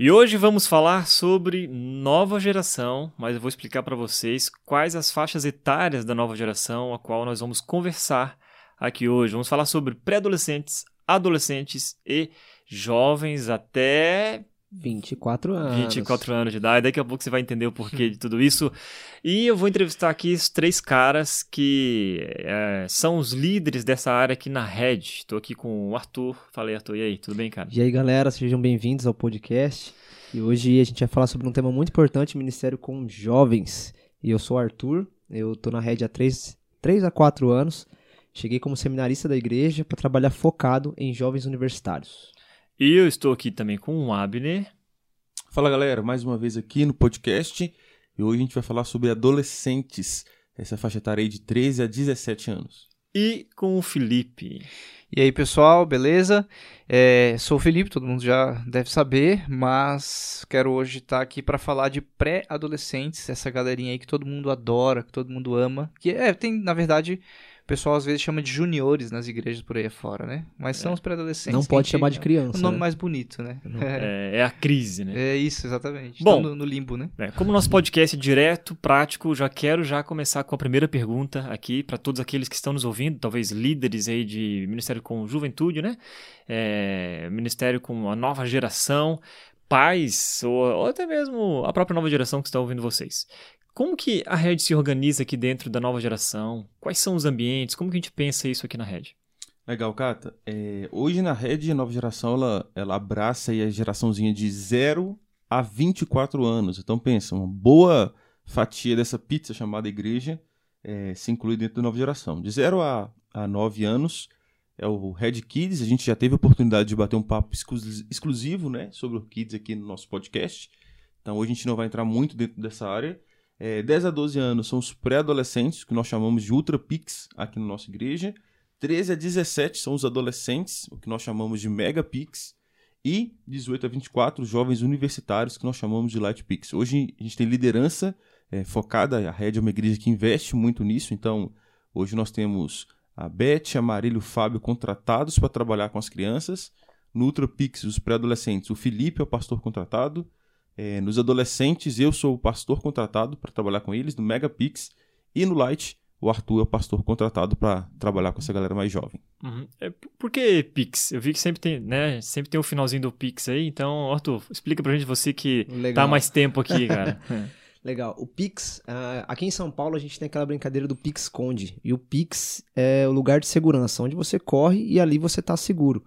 E hoje vamos falar sobre nova geração, mas eu vou explicar para vocês quais as faixas etárias da nova geração a qual nós vamos conversar aqui hoje. Vamos falar sobre pré-adolescentes, adolescentes e jovens até 24 anos. 24 anos de idade. Daqui a pouco você vai entender o porquê de tudo isso. E eu vou entrevistar aqui os três caras que é, são os líderes dessa área aqui na Red. Estou aqui com o Arthur. Falei, Arthur, e aí, tudo bem, cara? E aí, galera, sejam bem-vindos ao podcast. E hoje a gente vai falar sobre um tema muito importante, Ministério com Jovens. E eu sou o Arthur, eu tô na Red há 3, 3 a 4 anos. Cheguei como seminarista da igreja para trabalhar focado em jovens universitários. E eu estou aqui também com o Abner. Fala galera, mais uma vez aqui no podcast e hoje a gente vai falar sobre adolescentes, essa faixa etária aí de 13 a 17 anos. E com o Felipe. E aí pessoal, beleza? É, sou o Felipe, todo mundo já deve saber, mas quero hoje estar aqui para falar de pré-adolescentes, essa galerinha aí que todo mundo adora, que todo mundo ama, que é, tem na verdade pessoal às vezes chama de juniores nas igrejas por aí fora, né? Mas são é. os pré-adolescentes. Não pode chamar de criança. O nome né? mais bonito, né? É, é, a crise, né? É isso, exatamente. Bom, no, no, limbo, né? É, como nosso podcast é direto, prático, já quero já começar com a primeira pergunta aqui para todos aqueles que estão nos ouvindo, talvez líderes aí de Ministério com Juventude, né? É, ministério com a nova geração, pais ou, ou até mesmo a própria nova geração que está ouvindo vocês. Como que a rede se organiza aqui dentro da nova geração? Quais são os ambientes? Como que a gente pensa isso aqui na rede? Legal, Cata. É, hoje na rede, a nova geração, ela, ela abraça a geraçãozinha de 0 a 24 anos. Então pensa, uma boa fatia dessa pizza chamada igreja é, se inclui dentro da nova geração. De 0 a, a 9 anos é o Red Kids. A gente já teve a oportunidade de bater um papo exclusivo né, sobre o Kids aqui no nosso podcast. Então hoje a gente não vai entrar muito dentro dessa área. É, 10 a 12 anos são os pré-adolescentes, que nós chamamos de Ultra Pix aqui na nossa igreja. 13 a 17 são os adolescentes, o que nós chamamos de Mega Pix. E 18 a 24, os jovens universitários, que nós chamamos de Light Pix. Hoje a gente tem liderança é, focada, a Red é uma igreja que investe muito nisso, então hoje nós temos a Beth, a Marília e o Fábio contratados para trabalhar com as crianças. No Ultra Pix, os pré-adolescentes, o Felipe é o pastor contratado, é, nos adolescentes, eu sou o pastor contratado para trabalhar com eles, no Megapix. E no Light, o Arthur é o pastor contratado para trabalhar com essa galera mais jovem. Uhum. É, por que Pix? Eu vi que sempre tem, né? Sempre tem o um finalzinho do Pix aí. Então, Arthur, explica pra gente você que Legal. tá mais tempo aqui, cara. Legal. O Pix, uh, aqui em São Paulo a gente tem aquela brincadeira do Pix Conde. E o Pix é o lugar de segurança, onde você corre e ali você está seguro.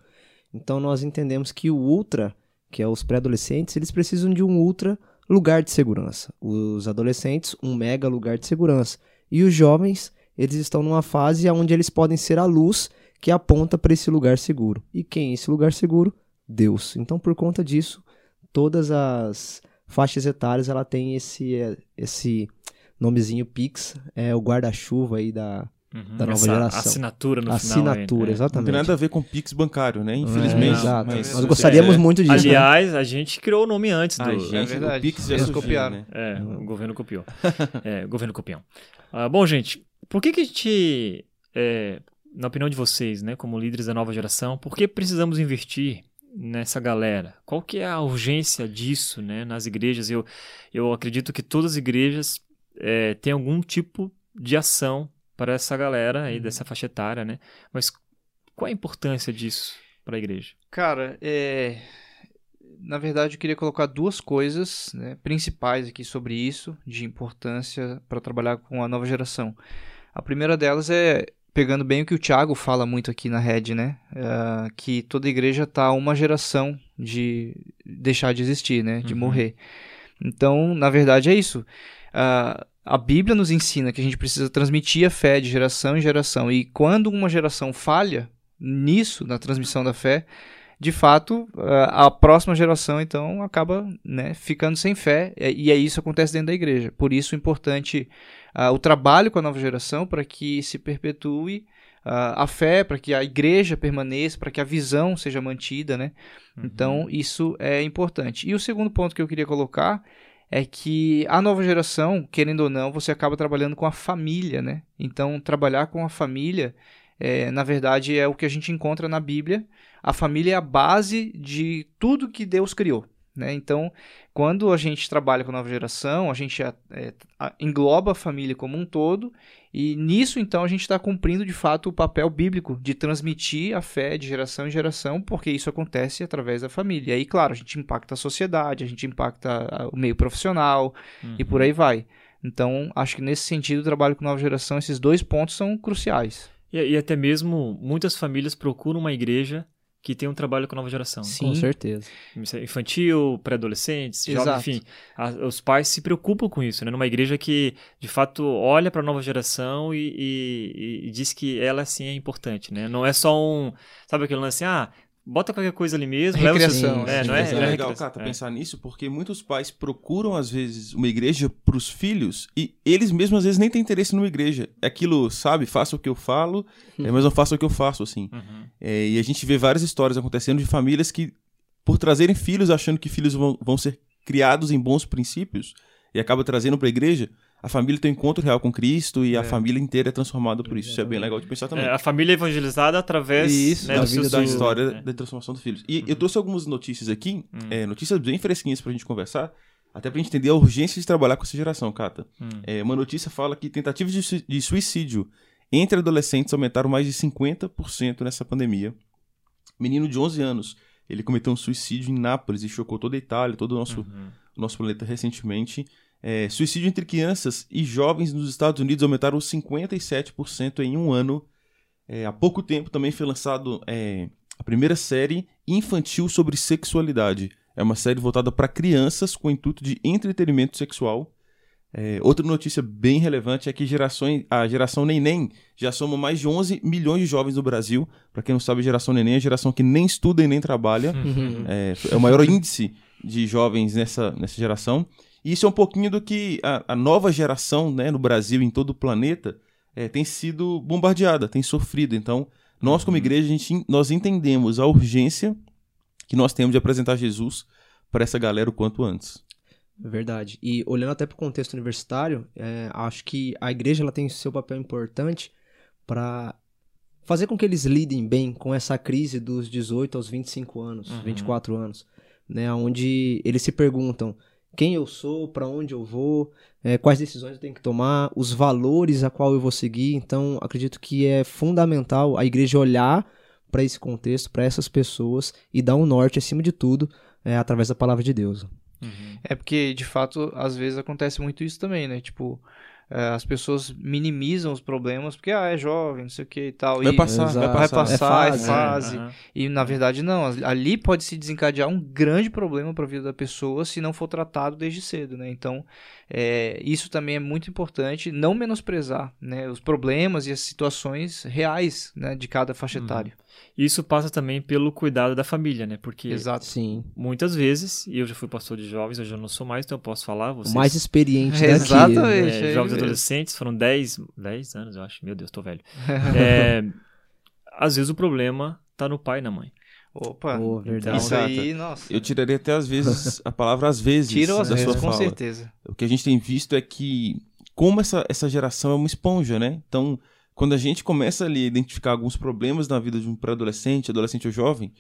Então nós entendemos que o Ultra que é os pré-adolescentes, eles precisam de um ultra lugar de segurança. Os adolescentes, um mega lugar de segurança. E os jovens, eles estão numa fase onde eles podem ser a luz que aponta para esse lugar seguro. E quem é esse lugar seguro? Deus. Então, por conta disso, todas as faixas etárias ela tem esse esse nomezinho Pix, é o guarda-chuva aí da Uhum. da nova Essa geração. Assinatura no assinatura, final. Aí, exatamente. Não tem nada a ver com Pix bancário, né? Infelizmente. É, exato. Mas, Nós gostaríamos é. muito disso. Né? Aliás, né? a gente criou o nome antes do. A gente, é verdade. O Pix já Eles copiaram. Né? É, o governo copiou. é, o governo copiou. Uh, bom, gente, por que, que a gente, é, na opinião de vocês, né, como líderes da nova geração, por que precisamos investir nessa galera? Qual que é a urgência disso, né, nas igrejas? Eu, eu acredito que todas as igrejas é, têm algum tipo de ação para essa galera aí uhum. dessa faixa etária, né? Mas qual a importância disso para a igreja? Cara, é... na verdade eu queria colocar duas coisas né, principais aqui sobre isso, de importância para trabalhar com a nova geração. A primeira delas é pegando bem o que o Thiago fala muito aqui na Red, né? Uh, que toda igreja está uma geração de deixar de existir, né? De uhum. morrer. Então, na verdade, é isso. Uh, a Bíblia nos ensina que a gente precisa transmitir a fé de geração em geração. E quando uma geração falha nisso, na transmissão da fé, de fato, a próxima geração, então, acaba né, ficando sem fé, e aí isso acontece dentro da igreja. Por isso, é importante uh, o trabalho com a nova geração para que se perpetue uh, a fé, para que a igreja permaneça, para que a visão seja mantida, né? Uhum. Então, isso é importante. E o segundo ponto que eu queria colocar é que a nova geração, querendo ou não, você acaba trabalhando com a família, né? Então, trabalhar com a família, é, na verdade, é o que a gente encontra na Bíblia, a família é a base de tudo que Deus criou. Né? Então, quando a gente trabalha com a nova geração, a gente é, é, engloba a família como um todo, e nisso, então, a gente está cumprindo de fato o papel bíblico de transmitir a fé de geração em geração, porque isso acontece através da família. E aí, claro, a gente impacta a sociedade, a gente impacta o meio profissional uhum. e por uhum. aí vai. Então, acho que nesse sentido, o trabalho com nova geração, esses dois pontos são cruciais. E, e até mesmo muitas famílias procuram uma igreja que tem um trabalho com a nova geração. Sim, com certeza. Infantil, pré-adolescentes, jovens, enfim. A, os pais se preocupam com isso, né? Numa igreja que, de fato, olha para a nova geração e, e, e, diz que ela, sim, é importante, né? Não é só um... Sabe aquele lance, ah, bota qualquer coisa ali mesmo. Recreação. É, não é, é, é legal, Cata, é. pensar nisso, porque muitos pais procuram, às vezes, uma igreja para os filhos e eles mesmos, às vezes, nem têm interesse numa igreja. É aquilo, sabe, faça o que eu falo, uhum. mas não faça o que eu faço, assim. Uhum. É, e a gente vê várias histórias acontecendo de famílias que, por trazerem filhos, achando que filhos vão, vão ser criados em bons princípios, e acaba trazendo para a igreja, a família tem um encontro real com Cristo e é. a família inteira é transformada por isso. Isso é bem legal de pensar também. É, a família é evangelizada através isso, né, da, vida da história é. da transformação dos filhos. E uhum. eu trouxe algumas notícias aqui, uhum. é, notícias bem fresquinhas pra gente conversar, até pra gente entender a urgência de trabalhar com essa geração, Cata. Uhum. É, uma notícia fala que tentativas de, de suicídio entre adolescentes aumentaram mais de 50% nessa pandemia. Menino de 11 anos, ele cometeu um suicídio em Nápoles e chocou toda a Itália, todo o nosso, uhum. nosso planeta recentemente. É, suicídio entre crianças e jovens nos Estados Unidos aumentaram 57% em um ano. É, há pouco tempo também foi lançado é, a primeira série infantil sobre sexualidade. É uma série voltada para crianças com o intuito de entretenimento sexual. É, outra notícia bem relevante é que gerações, a geração Neném já soma mais de 11 milhões de jovens no Brasil. Para quem não sabe, a geração Neném é a geração que nem estuda e nem trabalha. é, é o maior índice de jovens nessa, nessa geração. E isso é um pouquinho do que a, a nova geração né, no Brasil e em todo o planeta é, tem sido bombardeada, tem sofrido. Então, nós como uhum. igreja, a gente, nós entendemos a urgência que nós temos de apresentar Jesus para essa galera o quanto antes. Verdade. E olhando até para o contexto universitário, é, acho que a igreja ela tem seu papel importante para fazer com que eles lidem bem com essa crise dos 18 aos 25 anos, uhum. 24 anos, né, onde eles se perguntam: quem eu sou, para onde eu vou, é, quais decisões eu tenho que tomar, os valores a qual eu vou seguir. Então, acredito que é fundamental a igreja olhar para esse contexto, para essas pessoas e dar um norte acima de tudo é, através da palavra de Deus. Uhum. É porque, de fato, às vezes acontece muito isso também, né? Tipo, as pessoas minimizam os problemas porque ah, é jovem, não sei o que e tal. Vai e, passar, vai passar, vai passar, é fase. É fase. Uhum. E na verdade não, ali pode se desencadear um grande problema para a vida da pessoa se não for tratado desde cedo, né? Então, é, isso também é muito importante, não menosprezar né, os problemas e as situações reais né, de cada faixa uhum. Isso passa também pelo cuidado da família, né? Porque Exato. Sim. muitas vezes, e eu já fui pastor de jovens, hoje eu não sou mais, então eu posso falar. Vocês, o mais experiente daqui. Exatamente. É, jovens adolescentes, foram 10, 10 anos, eu acho. Meu Deus, tô velho. é, às vezes o problema tá no pai e na mãe. Opa, oh, verdade. Isso aí, nossa. Eu tiraria até às vezes a palavra às vezes Tiro às da vezes, sua com fala. certeza. O que a gente tem visto é que como essa, essa geração é uma esponja, né? Então, quando a gente começa ali a identificar alguns problemas na vida de um pré-adolescente, adolescente ou jovem,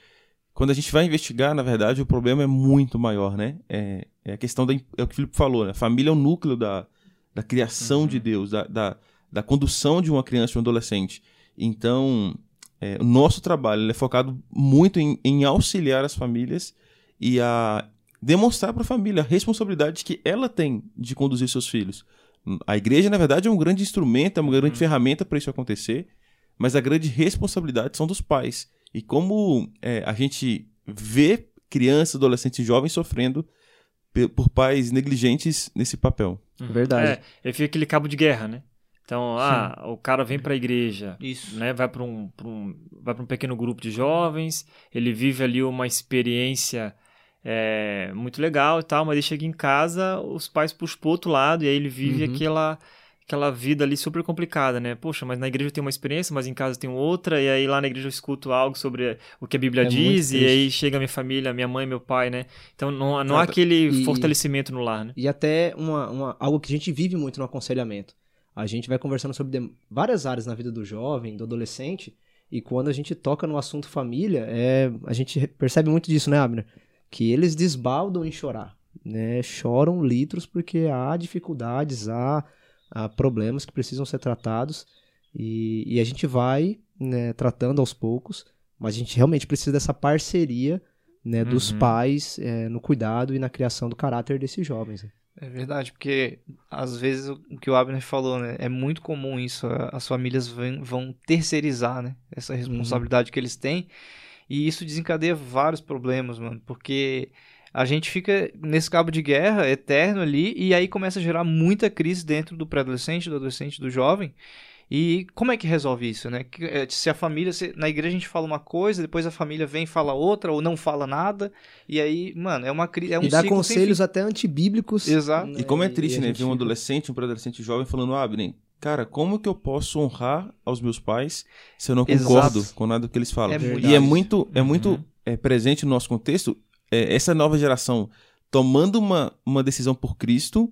quando a gente vai investigar, na verdade, o problema é muito maior, né? É, é a questão da. É o que o Filipe falou, né? A família é o núcleo da, da criação uhum. de Deus, da, da, da, condução de uma criança ou um adolescente. Então, é, o nosso trabalho é focado muito em, em auxiliar as famílias e a demonstrar para a família a responsabilidade que ela tem de conduzir seus filhos. A igreja, na verdade, é um grande instrumento, é uma grande uhum. ferramenta para isso acontecer, mas a grande responsabilidade são dos pais. E como é, a gente vê crianças, adolescentes e jovens sofrendo por pais negligentes nesse papel. Verdade. É, fica aquele cabo de guerra, né? Então, ah, o cara vem para a igreja, Isso. né? Vai para um, pra um, vai para um pequeno grupo de jovens, ele vive ali uma experiência é, muito legal e tal, mas ele chega em casa, os pais puxam pro outro lado e aí ele vive Uhum. aquela aquela vida ali super complicada, né? Poxa, mas na igreja eu tenho uma experiência, mas em casa tem outra, e aí lá na igreja eu escuto algo sobre o que a Bíblia É diz, e aí chega minha família, minha mãe, meu pai, né? Então não, não há aquele e- fortalecimento no lar, né? E até uma, uma- algo que a gente vive muito no aconselhamento. A gente vai conversando sobre várias áreas na vida do jovem, do adolescente, e quando a gente toca no assunto família, é, a gente percebe muito disso, né, Abner? Que eles desbaldam em chorar, né? Choram litros porque há dificuldades, há, há problemas que precisam ser tratados, e, e a gente vai né, tratando aos poucos, mas a gente realmente precisa dessa parceria né, dos Uhum. pais é, no cuidado e na criação do caráter desses jovens. né? É verdade, porque às vezes o que o Abner falou, né? É muito comum isso. As famílias vão, terceirizar, né? Essa responsabilidade que eles têm. E isso desencadeia vários problemas, mano. Porque a gente fica nesse cabo de guerra eterno ali e aí começa a gerar muita crise dentro do pré-adolescente, do adolescente, do jovem. E como é que resolve isso, né? Eh, Se a família, se- na igreja a gente fala uma coisa, depois a família vem e fala outra, ou não fala nada, e aí, mano, é uma crise, é um e dá ciclo sem conselhos até antibíblicos. Exato. E como é E triste, né? gente Ver um adolescente, um pré-adolescente jovem falando, Abner, cara, como que eu posso honrar aos meus pais se eu não Exato. concordo com nada que eles falam? É e é muito, é Uhum. muito é, presente no nosso contexto é, essa nova geração tomando uma, uma decisão por Cristo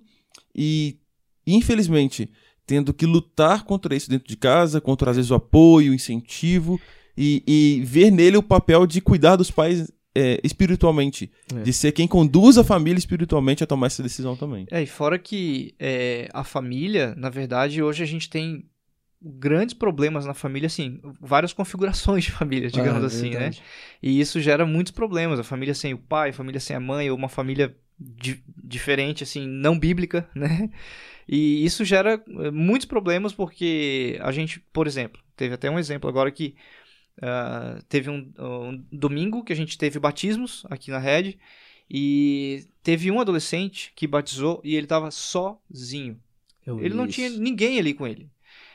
e, infelizmente, tendo que lutar contra isso dentro de casa, contra às vezes o apoio, o incentivo e, e ver nele o papel de cuidar dos pais é, espiritualmente, É. de ser quem conduz a família espiritualmente a tomar essa decisão também. É, e fora que é, a família, na verdade, hoje a gente tem grandes problemas na família, assim, várias configurações de família, digamos Ah, assim, né? verdade. E isso gera muitos problemas. A família sem o pai, a família sem a mãe, ou uma família di- diferente, assim, não bíblica, né? E isso gera eh, muitos problemas porque a gente, por exemplo, teve até um exemplo agora que ah, teve um, um domingo que a gente teve batismos aqui na rede e teve um adolescente que batizou e ele estava sozinho. Eu Ele não vi tinha isso. ninguém ali com ele.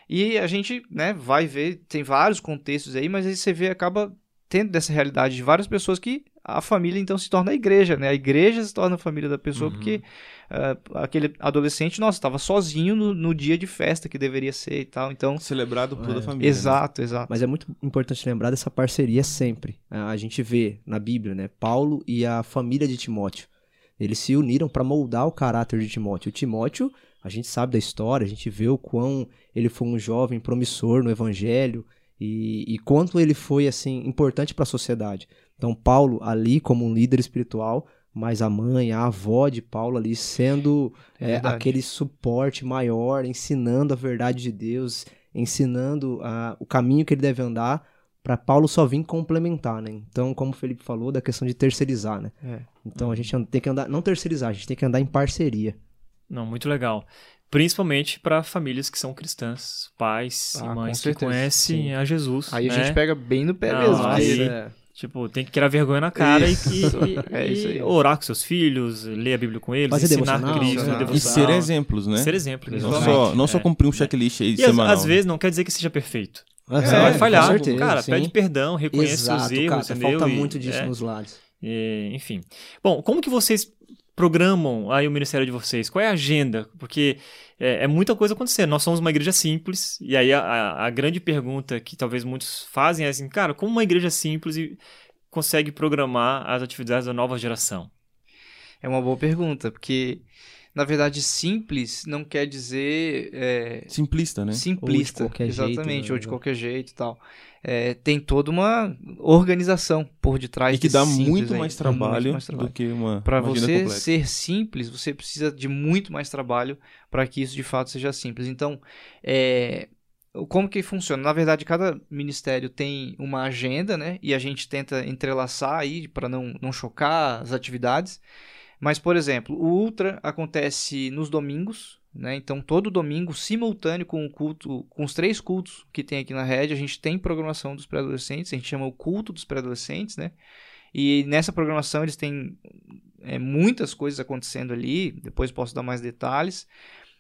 E a gente, né, vai ver, tem vários contextos aí, mas aí você vê, acaba tendo dessa realidade de várias pessoas que a família então se torna a igreja, né? A igreja se torna a família da pessoa Uhum. porque ah, aquele adolescente, nossa, estava sozinho no, no dia de festa que deveria ser e tal. Então, Celebrado por toda a É. família. né? exato, exato. Mas é muito importante lembrar dessa parceria sempre. A a gente vê na Bíblia, né? Paulo e a família de Timóteo. Eles se uniram para moldar o caráter de Timóteo. O Timóteo, a gente sabe da história, a gente vê o quão ele foi um jovem promissor no evangelho e, e quanto ele foi assim importante para a sociedade. Então Paulo ali como um líder espiritual, mas a mãe, a avó de Paulo ali sendo É é, aquele suporte maior, ensinando a verdade de Deus, ensinando ah, o caminho que ele deve andar para Paulo só vir complementar, né? Então, como o Felipe falou, da questão de terceirizar, né? É. Então a gente tem que andar, não terceirizar, a gente tem que andar em parceria. Não, muito legal. Principalmente para famílias que são cristãs, pais Ah, e mães que certeza. conhecem Sim. a Jesus. Aí a né? gente pega bem no pé Não, mesmo. aí- porque- Tipo, tem que criar vergonha na cara e- Isso. e, É e isso aí. orar com seus filhos, ler a Bíblia com eles, Fazer ensinar devocional, Cristo, né? E ser exemplos, né? Ser exemplo, Não exatamente. só, não só É. cumprir um checklist aí E às, semanal. às vezes não quer dizer que seja perfeito. É, Você vai falhar. Com certeza, cara, sim. pede perdão, reconhece Exato, os erros, cara, entendeu? falta E- muito disso é. nos lados. E, enfim. Bom, como que vocês programam aí o ministério de vocês? Qual é a agenda? Porque é, é muita coisa acontecendo. Nós somos uma igreja simples, e aí a, a- a grande pergunta que talvez muitos fazem é assim, cara, como uma igreja simples e consegue programar as atividades da nova geração? É uma boa pergunta, porque na verdade simples não quer dizer é, Simplista, né? simplista, Ou de qualquer jeito, exatamente, né? ou de qualquer jeito e tal. É, tem toda uma organização por detrás E que dá muito aí. mais Dá muito trabalho mais trabalho. do que uma, Para você completa. ser simples, você precisa de muito mais trabalho para que isso de fato seja simples. Então, é, como que funciona? Na verdade, cada ministério tem uma agenda, né? E a gente tenta entrelaçar aí para não, não chocar as atividades. Mas, por exemplo, o Ultra acontece nos domingos, né? Então, todo domingo, simultâneo com o culto, com os três cultos que tem aqui na rede, a gente tem programação dos pré-adolescentes, a gente chama o culto dos pré-adolescentes, né? E nessa programação eles têm é, muitas coisas acontecendo ali, depois posso dar mais detalhes.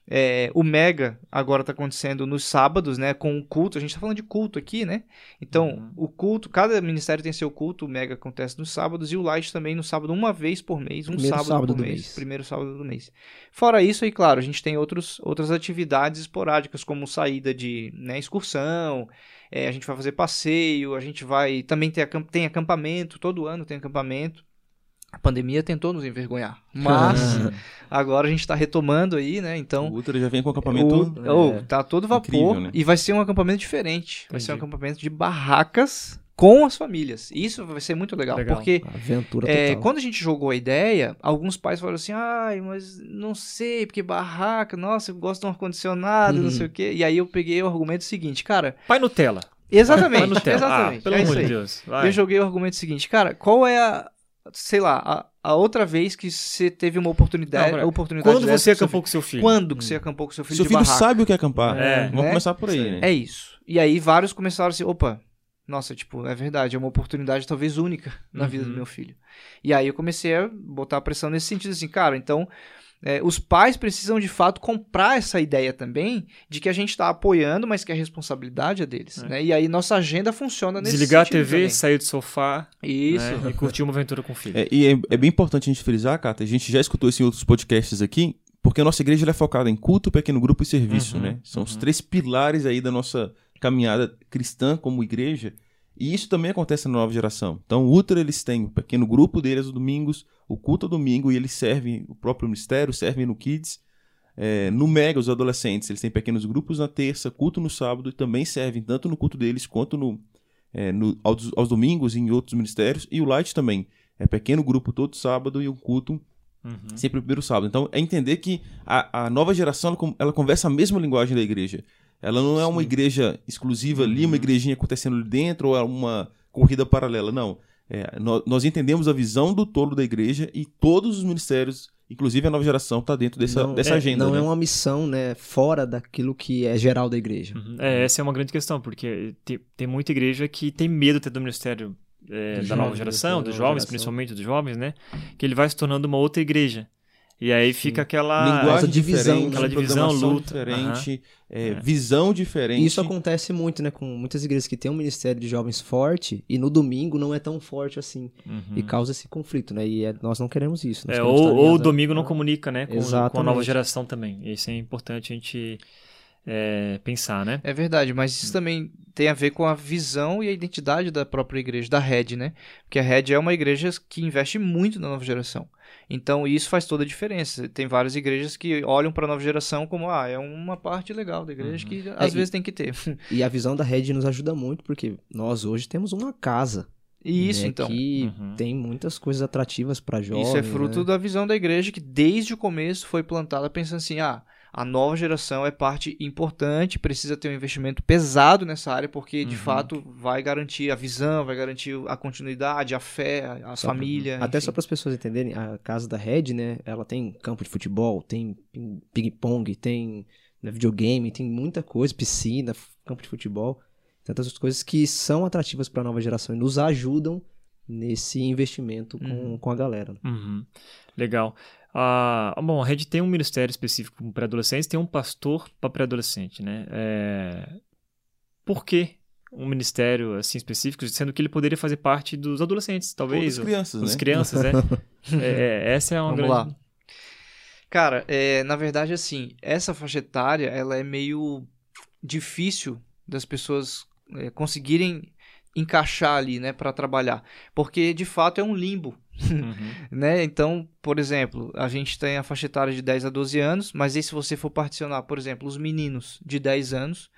É, o Mega agora está acontecendo nos sábados, né? Com o culto. A gente está falando de culto aqui, né? Então, Uhum. o culto, cada ministério tem seu culto. O Mega acontece nos sábados e o Light também no sábado, uma vez por mês. Um Primeiro sábado, sábado por do mês, mês. Primeiro sábado do mês. Fora isso, aí, claro, a gente tem outros, outras atividades esporádicas, como saída de né, excursão. é, a gente vai fazer passeio. A gente vai. Também tem, acamp- tem acampamento. Todo ano tem acampamento. A pandemia tentou nos envergonhar. Mas agora a gente está retomando aí, né? Então. O Ultra já vem com acampamento. O, oh, tá todo vapor Incrível, né? e vai ser um acampamento diferente. Vai ser um Entendi. acampamento de barracas com as famílias. Isso vai ser muito legal, Legal. porque Aventura é, quando a gente jogou a ideia, alguns pais falaram assim: "Ai, mas não sei, porque barraca, nossa, eu gosto de um ar condicionado, não Uhum. sei o quê". E aí eu peguei o argumento seguinte, cara, Pai Nutella. exatamente, Pai Nutella. exatamente. Ah, pelo é amor de. Deus. Vai. Eu joguei o argumento seguinte, cara, qual é a sei lá, a, a outra vez que você teve uma oportunidade, Não, oportunidade Quando dessa você acampou com seu filho? Quando que você acampou com seu filho Seu de filho barraca? sabe o que é acampar. É, Vamos né? começar por aí, né? É isso. E aí vários começaram assim, opa, nossa, tipo, é verdade, é uma oportunidade talvez única na vida do Uhum. meu filho. E aí eu comecei a botar pressão nesse sentido, assim, cara, então é, os pais precisam de fato comprar essa ideia também de que a gente está apoiando, mas que a responsabilidade é deles, É. né? E aí nossa agenda funciona nesse Desligar a TV, também. sair do sofá Isso. né, e curtir uma aventura com o filho. É, e é, é bem importante a gente frisar, Cata, a gente já escutou isso em outros podcasts aqui, porque a nossa igreja ela é focada em culto, pequeno grupo e serviço, Uhum, né? São os uhum. três pilares aí da nossa caminhada cristã como igreja, e isso também acontece na nova geração. Então, o Ultra, eles têm o pequeno grupo deles aos domingos, o culto ao domingo, e eles servem o próprio ministério, servem no Kids. É, no Mega, os adolescentes, eles têm pequenos grupos na terça, culto no sábado, e também servem tanto no culto deles quanto no, é, no- aos, aos domingos e em outros ministérios. E o Light também. É pequeno grupo todo sábado e um culto Uhum. sempre o primeiro sábado. Então, é entender que a, a nova geração, ela, ela conversa a mesma linguagem da igreja. Ela não é uma igreja exclusiva ali, uma igrejinha acontecendo ali dentro, ou é uma corrida paralela. Não. É, nó- nós, entendemos a visão do tolo da igreja e todos os ministérios, inclusive a nova geração, está dentro dessa, Não- dessa é, agenda. Não né? é uma missão, né, fora daquilo que é geral da igreja. Uhum. É, essa é uma grande questão, porque tem, tem muita igreja que tem medo até do ministério é, Dos da nova jovens, geração, da dos nova jovens, geração. principalmente dos jovens, né? Que ele vai se tornando uma outra igreja. E aí fica aquela. Linguagem essa divisão, diferente, aquela divisão, luta. diferente, é, É. visão diferente. E isso acontece muito, né, com muitas igrejas que têm um ministério de jovens forte e no domingo não é tão forte assim. Uhum. E causa esse conflito, né? E é- nós não queremos isso. nós É, queremos ou, ou o domingo não comunica, né? Com, com a nova geração também. Isso é importante a gente é, pensar, né? É verdade, mas isso também tem a ver com a visão e a identidade da própria igreja, da Red, né? Porque a Red é uma igreja que investe muito na nova geração. Então isso faz toda a diferença. Tem várias igrejas que olham para a nova geração como, ah, é uma parte legal da igreja Uhum. que às É, vezes tem que ter. E a visão da rede nos ajuda muito, porque nós hoje temos uma casa. E isso, né, então. Que Uhum. tem muitas coisas atrativas para jovens. Isso é fruto né? da visão da igreja que desde o começo foi plantada pensando assim, ah, a nova geração é parte importante, precisa ter um investimento pesado nessa área, porque de Uhum. fato vai garantir a visão, vai garantir a continuidade, a fé, a, Só pra- família. Até enfim. só para as pessoas entenderem, a casa da Red, né? Ela tem campo de futebol, tem ping- ping-pong, tem né, videogame, tem muita coisa, piscina, campo de futebol, tantas outras coisas que são atrativas para a nova geração e nos ajudam nesse investimento com, Uhum. com a galera. né? Uhum. Legal. Ah, bom, a Rede tem um ministério específico para pré-adolescentes, tem um pastor para pré-adolescente, né? É... Por que um ministério assim específico, sendo que ele poderia fazer parte dos adolescentes, Ou talvez? das crianças, Das né? crianças, né? É, é, essa é uma Vamos grande... lá. Cara, é, na verdade, assim, essa faixa etária, ela é meio difícil das pessoas é, conseguirem encaixar ali, né, para trabalhar, porque de fato é um limbo, Uhum. né? Então, por exemplo, a gente tem a faixa etária de 10 a 12 anos, mas aí se você for particionar, por exemplo, os meninos de 10 anos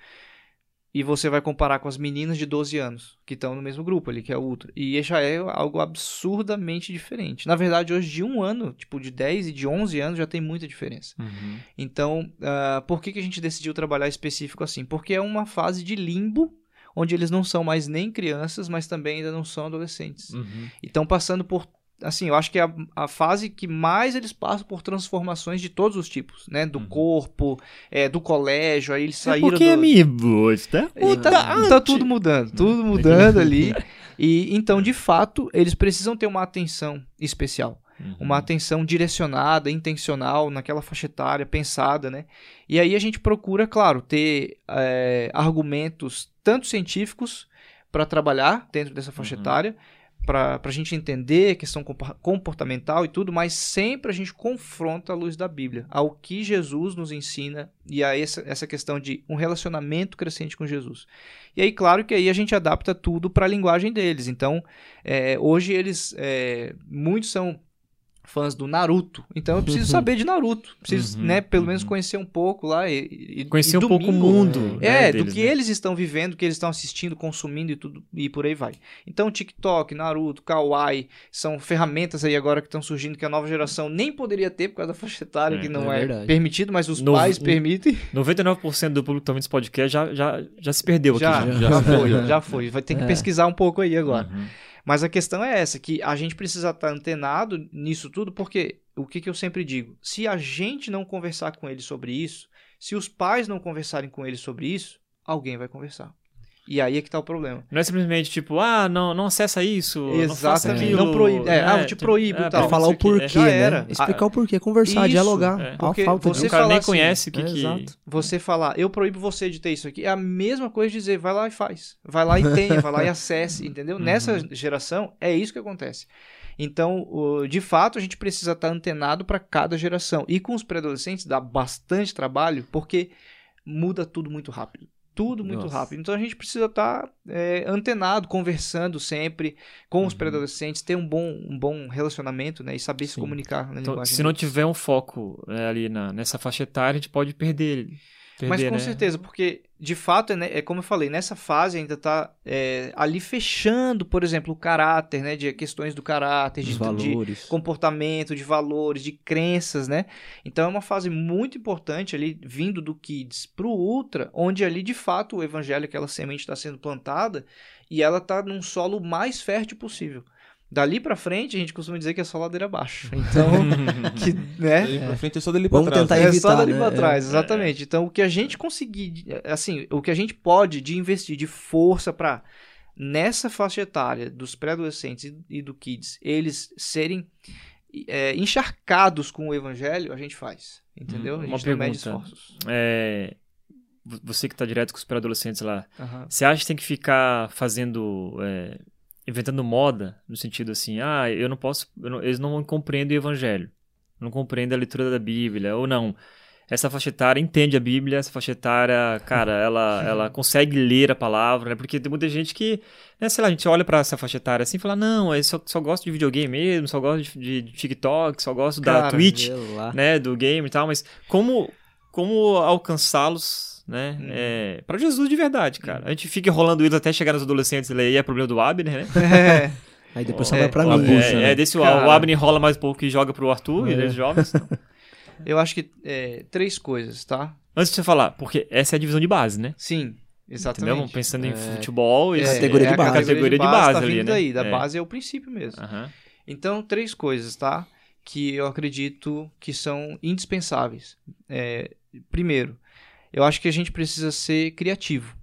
e você vai comparar com as meninas de 12 anos, que estão no mesmo grupo ali, que é o Ultra, e já é algo absurdamente diferente. Na verdade, hoje de um ano, tipo de 10 e de 11 anos já tem muita diferença. Uhum. Então, ah, por que, que a gente decidiu trabalhar específico assim? Porque é uma fase de limbo, onde eles não são mais nem crianças, mas também ainda não são adolescentes. Uhum. E estão passando por. Assim, eu acho que é a, a fase que mais eles passam por transformações de todos os tipos, né? Do Uhum. corpo, é, do colégio, aí eles É saíram porque, do... amigos, tá? E tá, tá tudo mudando, tudo mudando ali. E então, de fato, eles precisam ter uma atenção especial. Uhum. uma atenção direcionada, intencional, naquela faixa etária, pensada, né? E aí a gente procura, claro, ter é, argumentos tanto científicos para trabalhar dentro dessa faixa Uhum. etária, para a gente entender questão comportamental e tudo, mas sempre a gente confronta a luz da Bíblia, ao que Jesus nos ensina e a essa, essa questão de um relacionamento crescente com Jesus. E aí, claro que aí a gente adapta tudo para a linguagem deles. Então, é, hoje eles, é, muitos são fãs do Naruto, então eu preciso saber de Naruto, preciso, Uhum, né, pelo uhum. menos conhecer um pouco lá e, e Conhecer e um pouco o mundo. é, né, do deles, que né? eles estão vivendo, do que eles estão assistindo, consumindo e tudo e por aí vai. Então, TikTok, Naruto, Kawaii são ferramentas aí agora que estão surgindo que a nova geração nem poderia ter por causa da faixa etária, É, que não é é, permitido, mas os Novo- pais permitem. 99% do público que tá ouvindo esse podcast já, já, já se perdeu Já, aqui. já, Já, foi, já foi. Vai ter que É. pesquisar um pouco aí agora. Uhum. Mas a questão é essa, que a gente precisa estar antenado nisso tudo, porque o que, que eu sempre digo? Se a gente não conversar com eles sobre isso, se os pais não conversarem com eles sobre isso, alguém vai conversar. E aí é que tá o problema. Não é simplesmente tipo, ah, não, não acessa isso, não faça Exatamente. aquilo. Não proíbe- é, ah, eu te tipo, proíbo e é, tal. É falar o é, porquê, já né? era. Explicar o porquê, conversar, Isso, dialogar. é. Porque falta você O cara nem falar assim, conhece o que, é, que... exato. Você falar, eu proíbo você de ter isso aqui, é a mesma coisa de dizer, vai lá e faz. Vai lá e tenha, vai lá e acesse, entendeu? Uhum. Nessa geração, é isso que acontece. Então, de fato, a gente precisa estar antenado para cada geração. E com os pré-adolescentes dá bastante trabalho, porque muda tudo muito rápido. Tudo muito Nossa. rápido. Então a gente precisa estar é, antenado, conversando sempre com os Uhum. pré-adolescentes, ter um bom, um bom relacionamento né, e saber se Sim. comunicar na Então, linguagem se não tiver um foco né, ali na, nessa faixa etária, a gente pode perder ele. Perder, Mas com né? certeza, porque de fato, é, né, é como eu falei, nessa fase ainda tá é, ali fechando, por exemplo, o caráter, né? De questões do caráter, de, Os de valores. comportamento, de valores, de crenças, né? Então é uma fase muito importante ali, vindo do Kids pro Ultra, onde ali de fato o evangelho, aquela semente está sendo plantada e ela tá num solo mais fértil possível. Dali pra frente, a gente costuma dizer que é só ladeira abaixo. Então, que, né? Dali pra frente é só dali pra Vamos trás. tentar né? É evitar, só dali né? pra É. trás, exatamente. Então, o que a gente conseguir, assim, o que a gente pode de investir de força pra nessa faixa etária dos pré-adolescentes e- e do kids, eles serem é, encharcados com o evangelho, a gente faz. Entendeu? Hum, a uma gente não mede esforços. É, vo- você que tá direto com os pré-adolescentes lá, Aham. você acha que tem que ficar fazendo... é, inventando moda, no sentido assim, ah, eu não posso... eu não- eles não compreendem o evangelho. Não compreendem a leitura da Bíblia, ou não. Essa faixa etária entende a Bíblia, essa faixa etária, cara, ela, ela consegue ler a palavra, né? Porque tem muita gente que, né, sei lá, a gente olha pra essa faixa etária assim e fala, não, eu só, só gosto de videogame mesmo, só gosto de, de TikTok, só gosto da Cara, Twitch, Sei lá. né, do game e tal, mas como, como alcançá-los, né, Hum. é, para Jesus de verdade, cara. A gente fica enrolando eles até chegar nos adolescentes, e aí é problema do Abner, né? É, Aí depois É, sobra pra mim. é, né? é desse o, Cara. o Abner enrola mais um pouco e joga pro Arthur, É. eles jovens. eu acho que é, três coisas, tá? Antes de você falar, porque essa é a divisão de base, né? Sim, Entendeu? exatamente. Pensando em É. futebol, É, Categoria é de a base. Categoria de base tá ali, vindo né? daí, da É. base é o princípio mesmo. Aham. Então, três coisas, tá? Que eu acredito que são indispensáveis. É, primeiro, eu acho que a gente precisa ser criativo.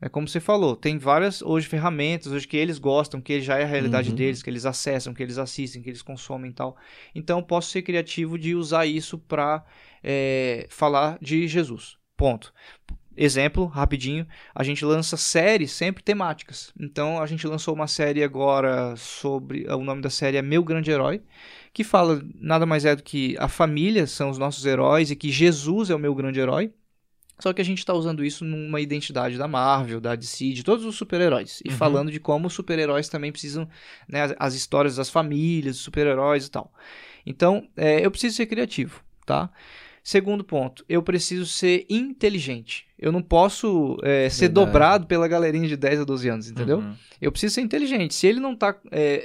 É como você falou, tem várias hoje ferramentas, hoje que eles gostam, que já é a realidade Uhum. deles, que eles acessam, que eles assistem, que eles consomem e tal. Então, eu posso ser criativo de usar isso para falar de Jesus. Ponto. Exemplo, rapidinho, a gente lança séries sempre temáticas. Então a gente lançou uma série agora sobre. O nome da série é Meu Grande Herói, que fala nada mais é do que a família são os nossos heróis e que Jesus é o meu grande herói. Só que a gente está usando isso numa identidade da Marvel, da DC, de todos os super-heróis. E Uhum. falando de como os super-heróis também precisam, né, as, as histórias das famílias, dos super-heróis e tal. Então, é, eu preciso ser criativo, tá? Segundo ponto, eu preciso ser inteligente. Eu não posso é, ser Verdade. dobrado pela galerinha de 10 a 12 anos, entendeu? Uhum. Eu preciso ser inteligente. Se ele não está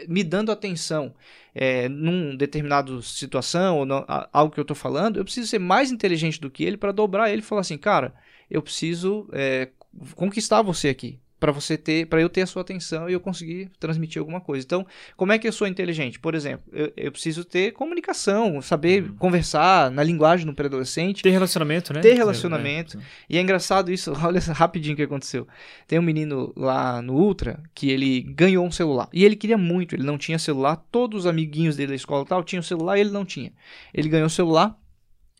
me dando atenção é, num determinado situação ou não- a- algo que eu estou falando, eu preciso ser mais inteligente do que ele para dobrar ele e falar assim, cara, eu preciso é, conquistar você aqui. Para você ter, para eu ter a sua atenção e eu conseguir transmitir alguma coisa. Então, como é que eu sou inteligente? Por exemplo, eu, eu preciso ter comunicação, saber Uhum. conversar na linguagem do pré-adolescente, Ter relacionamento, né? ter relacionamento. É. E é engraçado isso, olha rapidinho o que aconteceu. Tem um menino lá no Ultra que ele ganhou um celular. E ele queria muito, ele não tinha celular. Todos os amiguinhos dele da escola e tal tinham celular e ele não tinha. Ele ganhou o celular.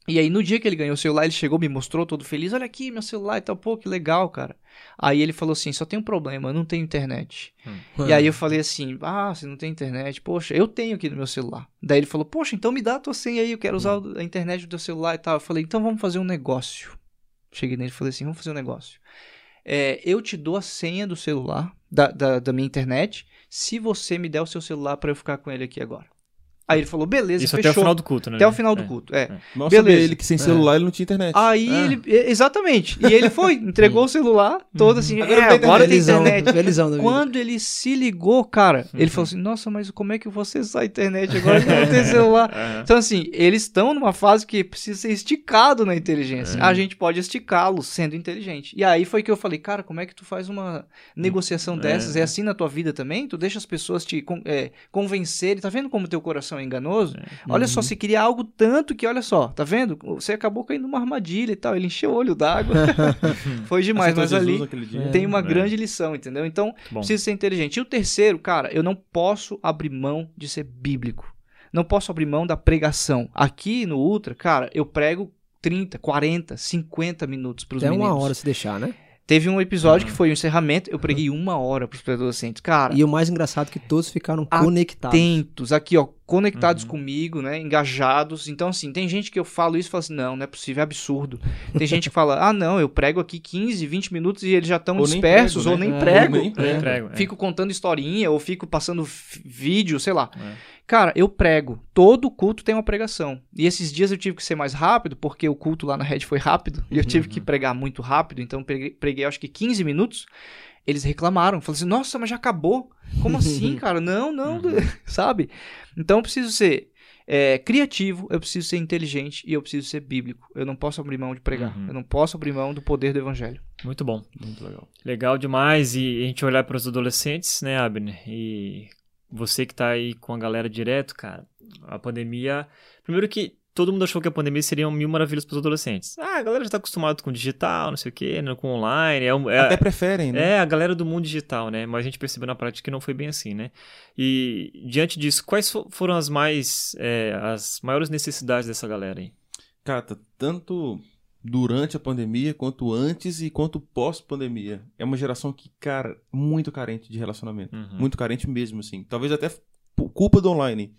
E aí, no dia que ele ganhou o celular, ele chegou, me mostrou todo feliz. Olha aqui, meu celular e tal. Pô, que legal, cara. Aí ele falou assim: só tem um problema, eu não tenho internet. E aí eu falei assim: ah, você não tem internet? Poxa, eu tenho aqui no meu celular. Daí ele falou: poxa, então me dá a tua senha aí, eu quero usar a internet do teu celular e tal. Eu falei: então vamos fazer um negócio. Cheguei nele e falei assim: vamos fazer um negócio. É, eu te dou a senha do celular, da, da, da minha internet, se você me der o seu celular pra eu ficar com ele aqui agora. Aí ele falou: beleza, Isso fechou. até o final do culto, né? Até o final do É. culto, é. Mal Beleza. ele que sem celular ele não tinha internet. Aí Ah. ele. Exatamente. E ele foi, entregou o celular todo assim. Agora é, agora tem felizão, internet. felizão da vida. Quando ele se ligou, cara, ele falou assim: Nossa, mas como é que você sai internet agora que não tem celular? Então, assim, eles estão numa fase que precisa ser esticado na inteligência. É. A gente pode esticá-los sendo inteligente. E aí foi que eu falei, cara, como é que tu faz uma negociação dessas? É assim na tua vida também? Tu deixa as pessoas te con é, convencerem. Tá vendo como teu coração é enganoso? Olha só, você queria algo tanto que, olha só, tá vendo? Você acabou caindo numa armadilha e tal. Ele encheu o olho d'água. foi demais, mas Jesus ali tem uma É. grande lição, entendeu? Então, Bom. precisa ser inteligente. E o terceiro, cara, eu não posso abrir mão de ser bíblico. Não posso abrir mão da pregação. Aqui no Ultra, cara, eu prego 30, 40, 50 minutos pros Até meninos. uma hora se deixar, né? Teve um episódio que foi o encerramento, eu preguei uma hora pros adolescentes. Cara, E o mais engraçado é que todos ficaram conectados. atentos, aqui, ó, conectados Uhum. comigo, né, engajados. Então, assim, tem gente que eu falo isso e falo assim, não, não é possível, é absurdo. Tem gente que fala, ah, não, eu prego aqui 15, 20 minutos e eles já estão nem dispersos, prego, ou né? nem É, prego. ou nem prego. Entrego, é. Fico contando historinha, ou fico passando vídeo, sei lá. É. Cara, eu prego. Todo culto tem uma pregação. E esses dias eu tive que ser mais rápido, porque o culto lá na Red foi rápido. E eu tive Uhum. que pregar muito rápido, então preguei, preguei acho que 15 minutos. Eles reclamaram, falaram assim: nossa, mas já acabou? Como assim, cara? Não, não, Uhum. sabe? Então eu preciso ser é, criativo, eu preciso ser inteligente e eu preciso ser bíblico. Eu não posso abrir mão de pregar. Uhum. Eu não posso abrir mão do poder do evangelho. Muito bom. Muito legal. Legal demais. E a gente olhar para os adolescentes, né, Abner? E você que tá aí com a galera direto, cara, a pandemia. Primeiro que todo mundo achou que a pandemia seria mil maravilhas para os adolescentes. Ah, a galera já tá acostumada com digital, não sei o quê, né, com online. É, um- é- Até preferem, né? É, a galera do mundo digital, né? Mas a gente percebeu na prática que não foi bem assim, né? E diante disso, quais fo- foram as mais é, as maiores necessidades dessa galera aí? Cata, tanto durante a pandemia, quanto antes e quanto pós-pandemia. É uma geração que, cara, muito carente de relacionamento. Uhum. Muito carente mesmo, assim. Talvez até por culpa do online.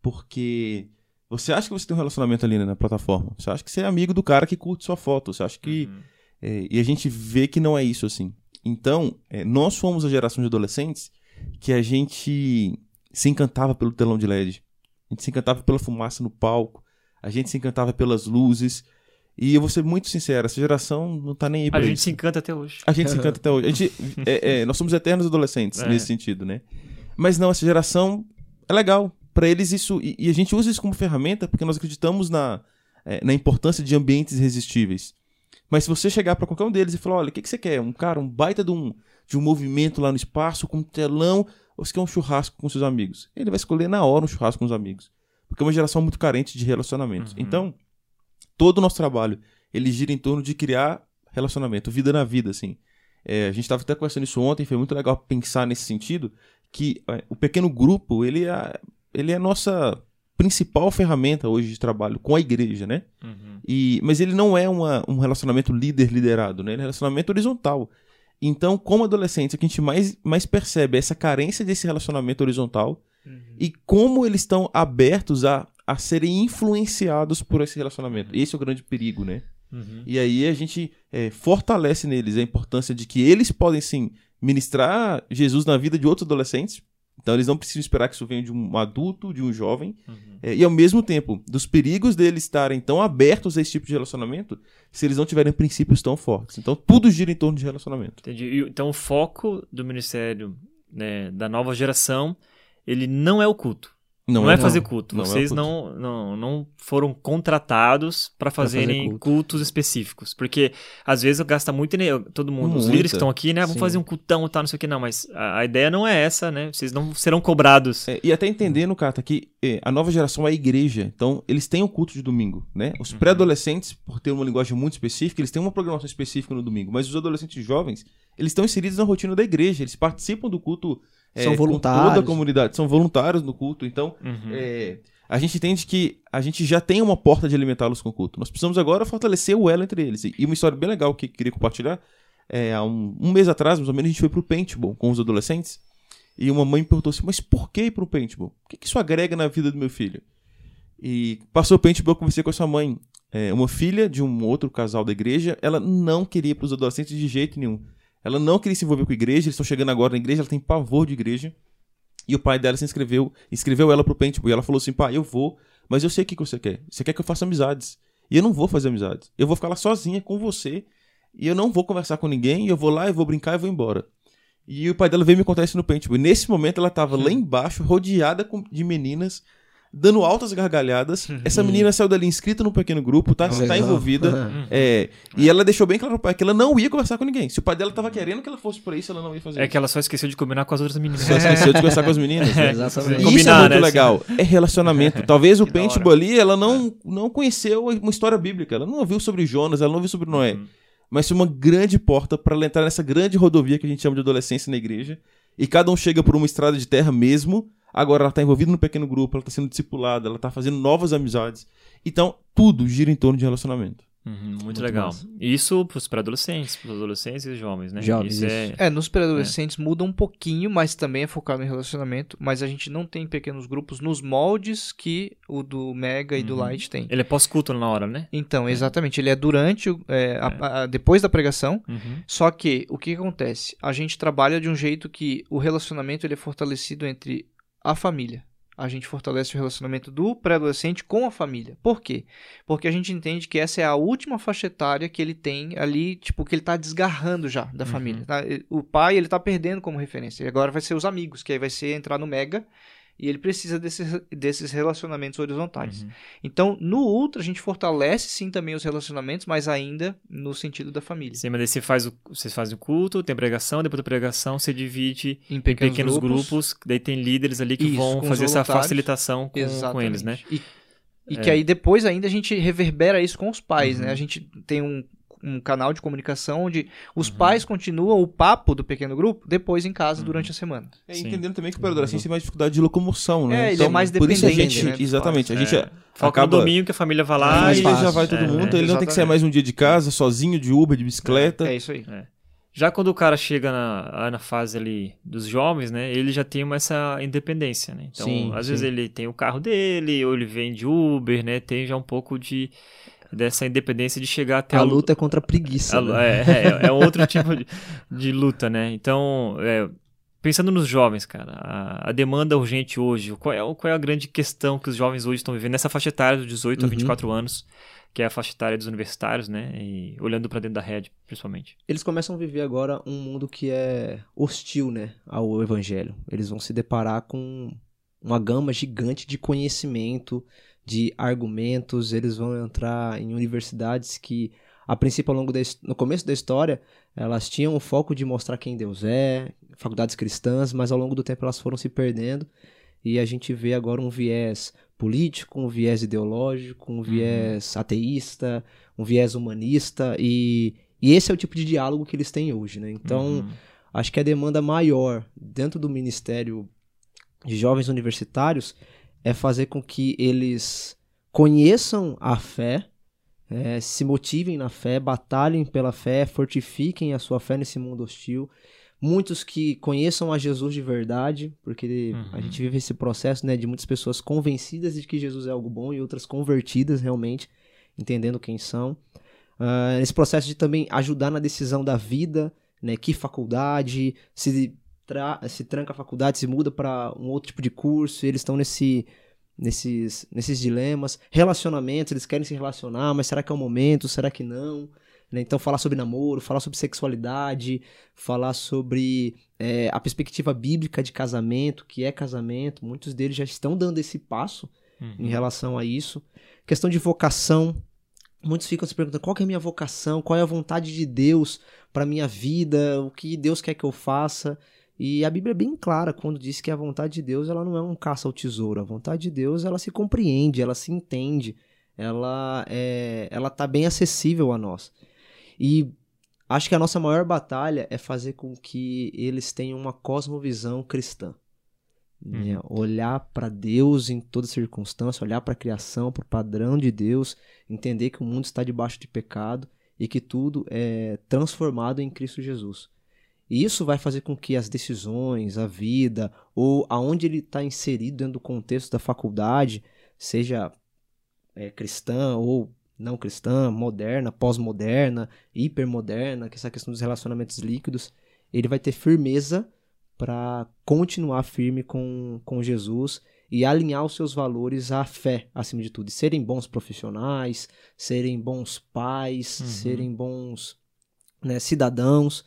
Porque você acha que você tem um relacionamento ali né, na plataforma. Você acha que você é amigo do cara que curte sua foto. Você acha que. Uhum. é, e a gente vê que não é isso, assim. Então, é, nós fomos a geração de adolescentes que a gente se encantava pelo telão de LED. A gente se encantava pela fumaça no palco. A gente se encantava pelas luzes. E eu vou ser muito sincero, essa geração não tá nem aí pra A gente isso. se encanta até hoje. A gente se encanta até hoje. A gente, é, é, nós somos eternos adolescentes É. nesse sentido, né? Mas não, essa geração é legal. Pra eles isso. E, e a gente usa isso como ferramenta porque nós acreditamos na, é, na importância de ambientes irresistíveis. Mas se você chegar pra qualquer um deles e falar: olha, o que, que você quer? Um cara, um baita de um, de um movimento lá no espaço, com um telão, ou você quer um churrasco com seus amigos? Ele vai escolher na hora um churrasco com os amigos. Porque é uma geração muito carente de relacionamentos. Uhum. Então, todo o nosso trabalho ele gira em torno de criar relacionamento, vida na vida, assim. É, a gente estava até conversando isso ontem, foi muito legal pensar nesse sentido, que é, o pequeno grupo, ele é, ele é a nossa principal ferramenta hoje de trabalho com a igreja, né? Uhum. E, mas ele não é uma, um relacionamento líder-liderado, né? Ele é um relacionamento horizontal. Então, como adolescentes, o que a gente mais, mais percebe é essa carência desse relacionamento horizontal e como eles estão abertos a, a serem influenciados por esse relacionamento. Esse é o grande perigo, né? Uhum. E aí a gente é, fortalece neles a importância de que eles podem sim ministrar Jesus na vida de outros adolescentes. Então eles não precisam esperar que isso venha de um adulto, de um jovem. Uhum. É, e ao mesmo tempo, dos perigos deles estarem tão abertos a esse tipo de relacionamento, se eles não tiverem princípios tão fortes. Então tudo gira em torno de relacionamento. Entendi. Então o foco do ministério né, da nova geração, ele não é o culto. Não, é fazer culto. Não é Vocês culto. não, não, não foram contratados para fazer fazerem culto. cultos específicos. Porque às vezes gasta muito energia. Todo mundo, os Muita. líderes que estão aqui, né? Vamos Sim. fazer um cultão e tal, não sei o que, não. Mas a, a ideia não é essa, né? Vocês não serão cobrados. É, e até entendendo, Cata, que é, a nova geração é a igreja. Então, eles têm o culto de domingo, né? Os pré-adolescentes, por ter uma linguagem muito específica, eles têm uma programação específica no domingo. Mas os adolescentes jovens, eles estão inseridos na rotina da igreja. Eles participam do culto é, São com voluntários. toda a comunidade. São voluntários no culto. Então, Uhum. é, a gente entende que a gente já tem uma porta de alimentá-los com o culto. Nós precisamos agora fortalecer o elo entre eles. E e uma história bem legal que eu queria compartilhar. É, há um, um mês atrás, mais ou menos, a gente foi pro paintball com os adolescentes. E uma mãe perguntou assim, mas por que ir pro paintball? O que, que isso agrega na vida do meu filho? E passou o paintball, eu conversei com a sua mãe. É, uma filha de um outro casal da igreja, ela não queria ir pros adolescentes de jeito nenhum. Ela não queria se envolver com a igreja, eles estão chegando agora na igreja, ela tem pavor de igreja. E o pai dela se inscreveu, inscreveu ela pro paintball. E ela falou assim, pai, eu vou, mas eu sei o que, que você quer. Você quer que eu faça amizades. E eu não vou fazer amizades. Eu vou ficar lá sozinha com você. E eu não vou conversar com ninguém. Eu vou lá, eu vou brincar e vou embora. E o pai dela veio me contar isso no paintball. E nesse momento ela tava lá embaixo, rodeada de meninas, dando altas gargalhadas. Essa menina saiu dali inscrita no pequeno grupo, tá, tá Legal. envolvida. É, e ela deixou bem claro pro pai que ela não ia conversar com ninguém. Se o pai dela tava querendo que ela fosse pra isso, ela não ia fazer É isso. que ela só esqueceu de combinar com as outras meninas. Só esqueceu de conversar com as meninas. né? Exatamente. E Combinar, isso é muito né, legal. É relacionamento. Talvez o paintball ali, ela não, não conheceu uma história bíblica. Ela não ouviu sobre Jonas, ela não ouviu sobre Noé. Uhum. Mas foi uma grande porta para ela entrar nessa grande rodovia que a gente chama de adolescência na igreja. E cada um chega por uma estrada de terra mesmo. Agora ela tá envolvida no pequeno grupo, ela tá sendo discipulada, ela tá fazendo novas amizades. Então, tudo gira em torno de relacionamento. Uhum, muito, Muito legal. massa. Isso pros pré-adolescentes, pros adolescentes e jovens, né? Jovens, isso é... É, nos pré-adolescentes muda um pouquinho, mas também é focado em relacionamento. Mas a gente não tem pequenos grupos nos moldes que o do Mega e do Uhum. Light tem. Ele é pós-culto na hora, né? Então, exatamente. Ele é durante, o- é, a- a- depois da pregação. Uhum. Só que, o que acontece? A gente trabalha de um jeito que o relacionamento ele é fortalecido entre a família. A gente fortalece o relacionamento do pré-adolescente com a família. Por quê? Porque a gente entende que essa é a última faixa etária que ele tem ali, tipo, que ele tá desgarrando já da Uhum. família. tá? O pai, ele tá perdendo como referência. E agora vai ser os amigos, que aí vai ser entrar no Mega e ele precisa desses, desses relacionamentos horizontais. Uhum. Então, no Ultra, a gente fortalece sim também os relacionamentos, mas ainda no sentido da família. Sim, mas daí você faz o, vocês fazem o culto, tem pregação, depois da pregação você divide Em em pequenos, pequenos grupos. daí tem líderes ali que Isso, vão fazer essa facilitação com, com eles, né? E, e É. que aí depois ainda a gente reverbera isso com os pais, Uhum. né? A gente tem um, um canal de comunicação onde os Uhum. pais continuam o papo do pequeno grupo depois em casa Uhum. durante a semana. É, entendendo também que o pré-adolescente tem mais dificuldade de locomoção, né? É, ele é mais por isso a dependente, gente, né, exatamente, a gente É. Foca acaba no domingo que a família vai lá mais e já vai todo É, mundo, ele não tem que sair mais um dia de casa, sozinho, de Uber, de bicicleta. É isso aí. Já quando o cara chega na, na fase ali dos jovens, né, ele já tem uma, essa independência, né? Então, Sim, às sim. vezes ele tem o carro dele, ou ele vem de Uber, né? Tem já um pouco de dessa independência de chegar até A lu- luta é contra a preguiça. a- né? é, é, é outro tipo de, de luta, né? Então, é, pensando nos jovens, cara, a, a demanda urgente hoje, qual é, qual é a grande questão que os jovens hoje estão vivendo nessa faixa etária dos 18 a Uhum. 24 anos, que é a faixa etária dos universitários, né? E olhando para dentro da rede, principalmente. Eles começam a viver agora um mundo que é hostil, né, ao evangelho. Eles vão se deparar com uma gama gigante de conhecimento, de argumentos, eles vão entrar em universidades que a princípio ao longo da, no começo da história, elas tinham o foco de mostrar quem Deus é, faculdades cristãs, mas ao longo do tempo elas foram se perdendo e a gente vê agora um viés político, um viés ideológico, um viés ateísta, um viés humanista e, e esse é o tipo de diálogo que eles têm hoje, né? Então, Uhum. acho que a demanda maior dentro do Ministério de Jovens Universitários é fazer com que eles conheçam a fé, eh, se motivem na fé, batalhem pela fé, fortifiquem a sua fé nesse mundo hostil. Muitos que conheçam a Jesus de verdade, porque a Uhum. gente vive esse processo né, de muitas pessoas convencidas de que Jesus é algo bom e outras convertidas realmente, entendendo quem são. Ah, nesse processo de também ajudar na decisão da vida, né? Que faculdade, se, tra se tranca a faculdade, se muda para um outro tipo de curso, eles estão nesse, nesses, nesses dilemas. Relacionamentos, eles querem se relacionar, mas será que é o momento? Será que não? Né? Então, falar sobre namoro, falar sobre sexualidade, falar sobre é, a perspectiva bíblica de casamento, que é casamento. Muitos deles já estão dando esse passo Uhum. em relação a isso. Questão de vocação. Muitos ficam se perguntando qual é a minha vocação, qual é a vontade de Deus para minha vida, o que Deus quer que eu faça. E a Bíblia é bem clara quando diz que a vontade de Deus ela não é um caça ao tesouro. A vontade de Deus ela se compreende, ela se entende, ela é, ela tá bem acessível a nós. E acho que a nossa maior batalha é fazer com que eles tenham uma cosmovisão cristã. né? Olhar para Deus em toda circunstância, olhar para a criação, para o padrão de Deus, entender que o mundo está debaixo de pecado e que tudo é transformado em Cristo Jesus. E isso vai fazer com que as decisões, a vida, ou aonde ele está inserido dentro do contexto da faculdade, seja é, cristã ou não cristã, moderna, pós-moderna, hipermoderna, que essa questão dos relacionamentos líquidos, ele vai ter firmeza para continuar firme com, com Jesus e alinhar os seus valores à fé, acima de tudo. E serem bons profissionais, serem bons pais, Uhum. serem bons né, cidadãos.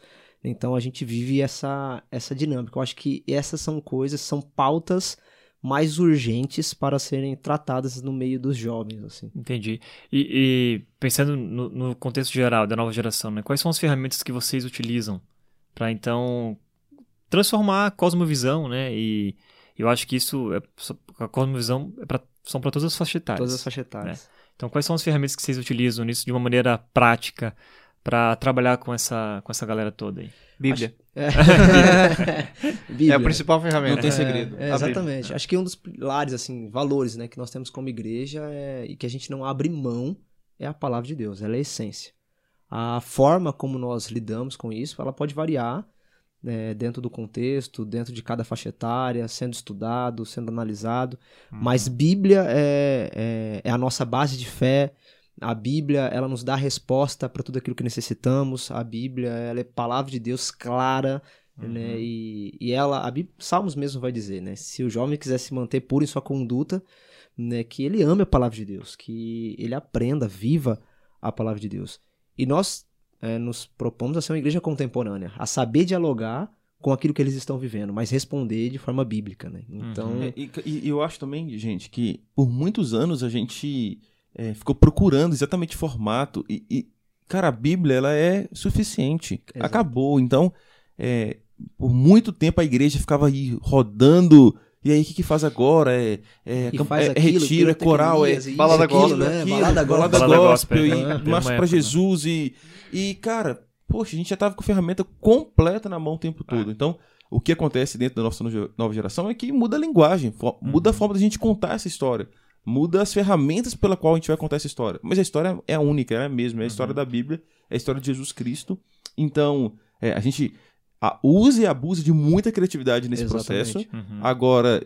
Então a gente vive essa, essa dinâmica. Eu acho que essas são coisas, são pautas mais urgentes para serem tratadas no meio dos jovens, assim. Entendi. E, e pensando no, no contexto geral da nova geração, né? Quais são as ferramentas que vocês utilizam para então transformar a cosmovisão, né? E eu acho que isso é, a cosmovisão é pra, são para todas as faixas etárias. Todas as faixas etárias. Então, quais são as ferramentas que vocês utilizam nisso de uma maneira prática para trabalhar com essa com essa galera toda aí? Bíblia. É. É Bíblia. a principal ferramenta. Não tem segredo. É, A exatamente. Bíblia. Acho que um dos pilares, assim, valores, né, que nós temos como igreja é, e que a gente não abre mão é a palavra de Deus, ela é a essência. A forma como nós lidamos com isso, ela pode variar né, dentro do contexto, dentro de cada faixa etária, sendo estudado, sendo analisado. Mas Bíblia é, é, é a nossa base de fé. A Bíblia, ela nos dá resposta para tudo aquilo que necessitamos. A Bíblia, ela é palavra de Deus clara, né? E, e ela, a Bíblia, Salmos mesmo vai dizer, né? Se o jovem quiser se manter puro em sua conduta, né? Que ele ame a palavra de Deus, que ele aprenda, viva a palavra de Deus. E nós é, nos propomos a ser uma igreja contemporânea, a saber dialogar com aquilo que eles estão vivendo, mas responder de forma bíblica, né? Então, Uhum. É, e, e eu acho também, gente, que por muitos anos a gente é, ficou procurando exatamente formato e, e, cara, a Bíblia ela é suficiente, Exato. acabou. Então, é, por muito tempo a igreja ficava aí rodando. E aí, o que, que faz agora? É, é, camp- faz é- é aquilo, retiro, é coral, é balada gospel, né? aquilo, Balada balada gospel. Balada gospel, gospel, e é. Marcha época, né? Jesus e, e, cara, poxa, a gente já tava com a ferramenta completa na mão o tempo todo. Então, o que acontece dentro da nossa no- nova geração é que muda a linguagem, muda a forma da gente contar essa história. Muda as ferramentas pela qual a gente vai contar essa história. Mas a história é a única, é a mesma. É a história da Bíblia, é a história de Jesus Cristo. Então, é, a gente a, use e abuse de muita criatividade nesse Exatamente. processo. Uhum. Agora,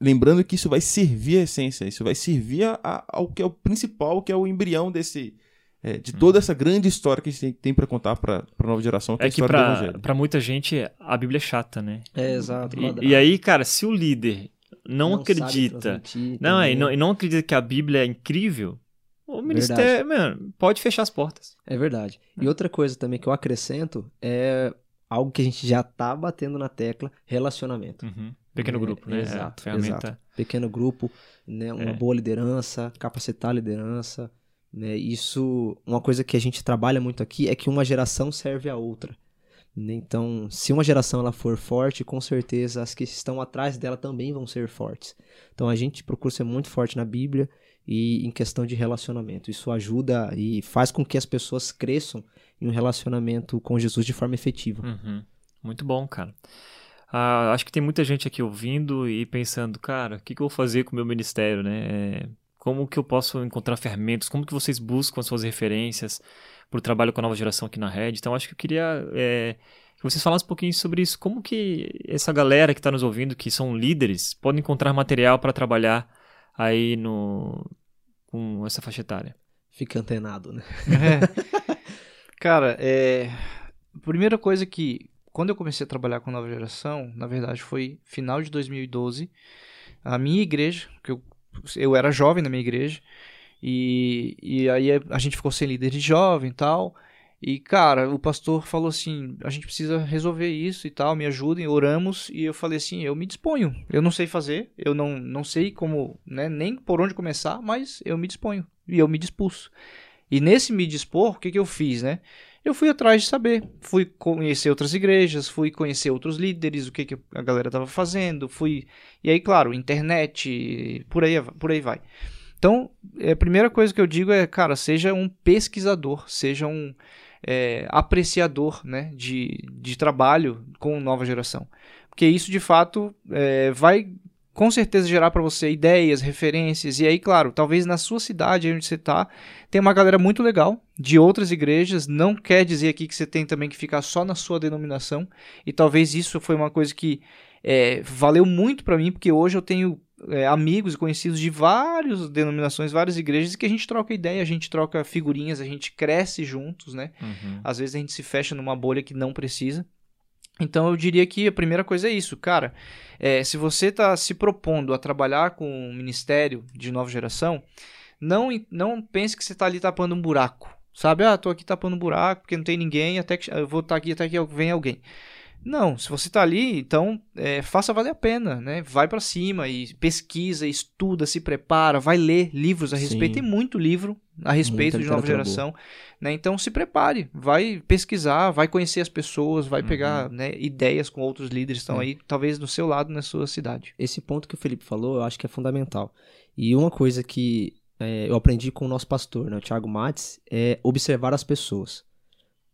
lembrando que isso vai servir a essência, isso vai servir a- a- ao que é o principal, que é o embrião desse. é, de toda essa grande história que a gente tem, tem para contar para a nova geração, que é, É a que pra muita gente a Bíblia é chata, né? É, exato. E, e aí, cara, se o líder não, sabe acredita, não, e também. não, e não acredita que a Bíblia é incrível, o ministério, mano, pode fechar as portas. É verdade. E outra coisa também que eu acrescento é algo que a gente já tá batendo na tecla, relacionamento. Uhum. Pequeno É, grupo, né? exato, a ferramenta. exato. Pequeno grupo, né, uma É. boa liderança, capacitar a liderança, né? Isso, uma coisa que a gente trabalha muito aqui é que uma geração serve a outra. Então, se uma geração ela for forte, com certeza as que estão atrás dela também vão ser fortes. Então, a gente procura ser muito forte na Bíblia e em questão de relacionamento. Isso ajuda e faz com que as pessoas cresçam em um relacionamento com Jesus de forma efetiva. Uhum. Muito bom, cara. Ah, acho que tem muita gente aqui ouvindo e pensando, cara, o que, que eu vou fazer com o meu ministério, né? É, Como que eu posso encontrar ferramentas? Como que vocês buscam as suas referências para o trabalho com a nova geração aqui na Red? Então, acho que eu queria é, que vocês falassem um pouquinho sobre isso. Como que essa galera que está nos ouvindo, que são líderes, pode encontrar material para trabalhar aí no com essa faixa etária? Fica antenado, né? É. Cara, é... a primeira coisa que, quando eu comecei a trabalhar com nova geração, na verdade foi final de 2012, a minha igreja, que eu, eu era jovem na minha igreja, e, e aí a gente ficou sem líder de jovem e tal, E, cara, o pastor falou assim: a gente precisa resolver isso e tal, me ajudem, oramos. E eu falei assim: eu me disponho. Eu não sei fazer, eu não, não sei como, né, nem por onde começar, mas eu me disponho. E eu me dispus. E nesse me dispor, o que, que eu fiz, né? Eu fui atrás de saber, fui conhecer outras igrejas, fui conhecer outros líderes, o que, que a galera estava fazendo, fui. E aí, claro, internet, por aí, por aí vai. Então, a primeira coisa que eu digo é, cara, seja um pesquisador, seja um é, apreciador né, de, de trabalho com nova geração. Porque isso, de fato, é, vai com certeza gerar para você ideias, referências. E aí, claro, talvez na sua cidade, onde você está, tem uma galera muito legal de outras igrejas. Não quer dizer aqui que você tem também que ficar só na sua denominação. E talvez isso foi uma coisa que é, valeu muito para mim, porque hoje eu tenho é, amigos e conhecidos de várias denominações, várias igrejas, que a gente troca ideia, a gente troca figurinhas, a gente cresce juntos, né? Uhum. Às vezes a gente se fecha numa bolha que não precisa. Então eu diria que a primeira coisa é isso, cara. É, se você está se propondo a trabalhar com um ministério de nova geração, não, não pense que você está ali tapando um buraco. Sabe, ah, tô aqui tapando um buraco porque não tem ninguém, até que eu vou estar tá aqui até que vem alguém. Não, se você está ali, então é, faça valer a pena, né? Vai para cima e pesquisa, estuda, se prepara, vai ler livros a respeito. Sim. Tem muito livro a respeito Muita de nova geração, né? Então se prepare, vai pesquisar, vai conhecer as pessoas, vai uhum. pegar né, ideias com outros líderes que estão é. aí, talvez do seu lado na sua cidade. Esse ponto que o Felipe falou, eu acho que é fundamental. E uma coisa que é, eu aprendi com o nosso pastor, né, o Thiago Mates, é observar as pessoas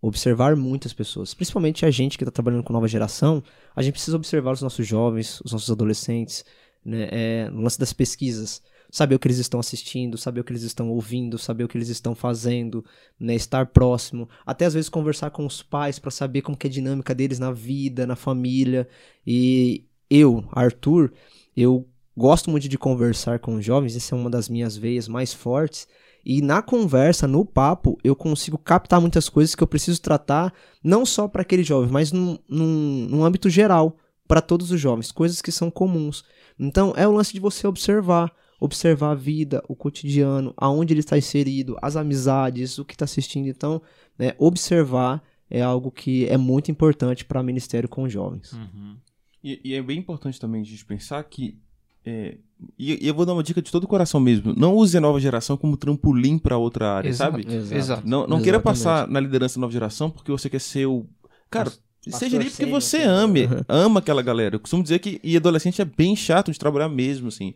observar muitas pessoas, principalmente a gente que está trabalhando com nova geração, a gente precisa observar os nossos jovens, os nossos adolescentes, né, é, no lance das pesquisas, saber o que eles estão assistindo, saber o que eles estão ouvindo, saber o que eles estão fazendo, né, estar próximo, até às vezes conversar com os pais para saber como é a dinâmica deles na vida, na família. E eu, Arthur, eu gosto muito de conversar com os jovens, essa é uma das minhas veias mais fortes. E na conversa, no papo, eu consigo captar muitas coisas que eu preciso tratar, não só para aquele jovem, mas num, num, num âmbito geral, para todos os jovens, coisas que são comuns. Então é o lance de você observar, observar a vida, o cotidiano, aonde ele está inserido, as amizades, o que está assistindo. Então, né, observar é algo que é muito importante para ministério com jovens. Uhum. E, e, é bem importante também a gente pensar que é, e, e, eu vou dar uma dica de todo o coração mesmo. Não use a nova geração como trampolim para outra área, Exato, sabe? Exato. Não, não queira passar na liderança da nova geração porque você quer ser o. Cara, Pastor seja ali porque você ame, ama aquela galera. Eu costumo dizer que e adolescente é bem chato de trabalhar mesmo, assim.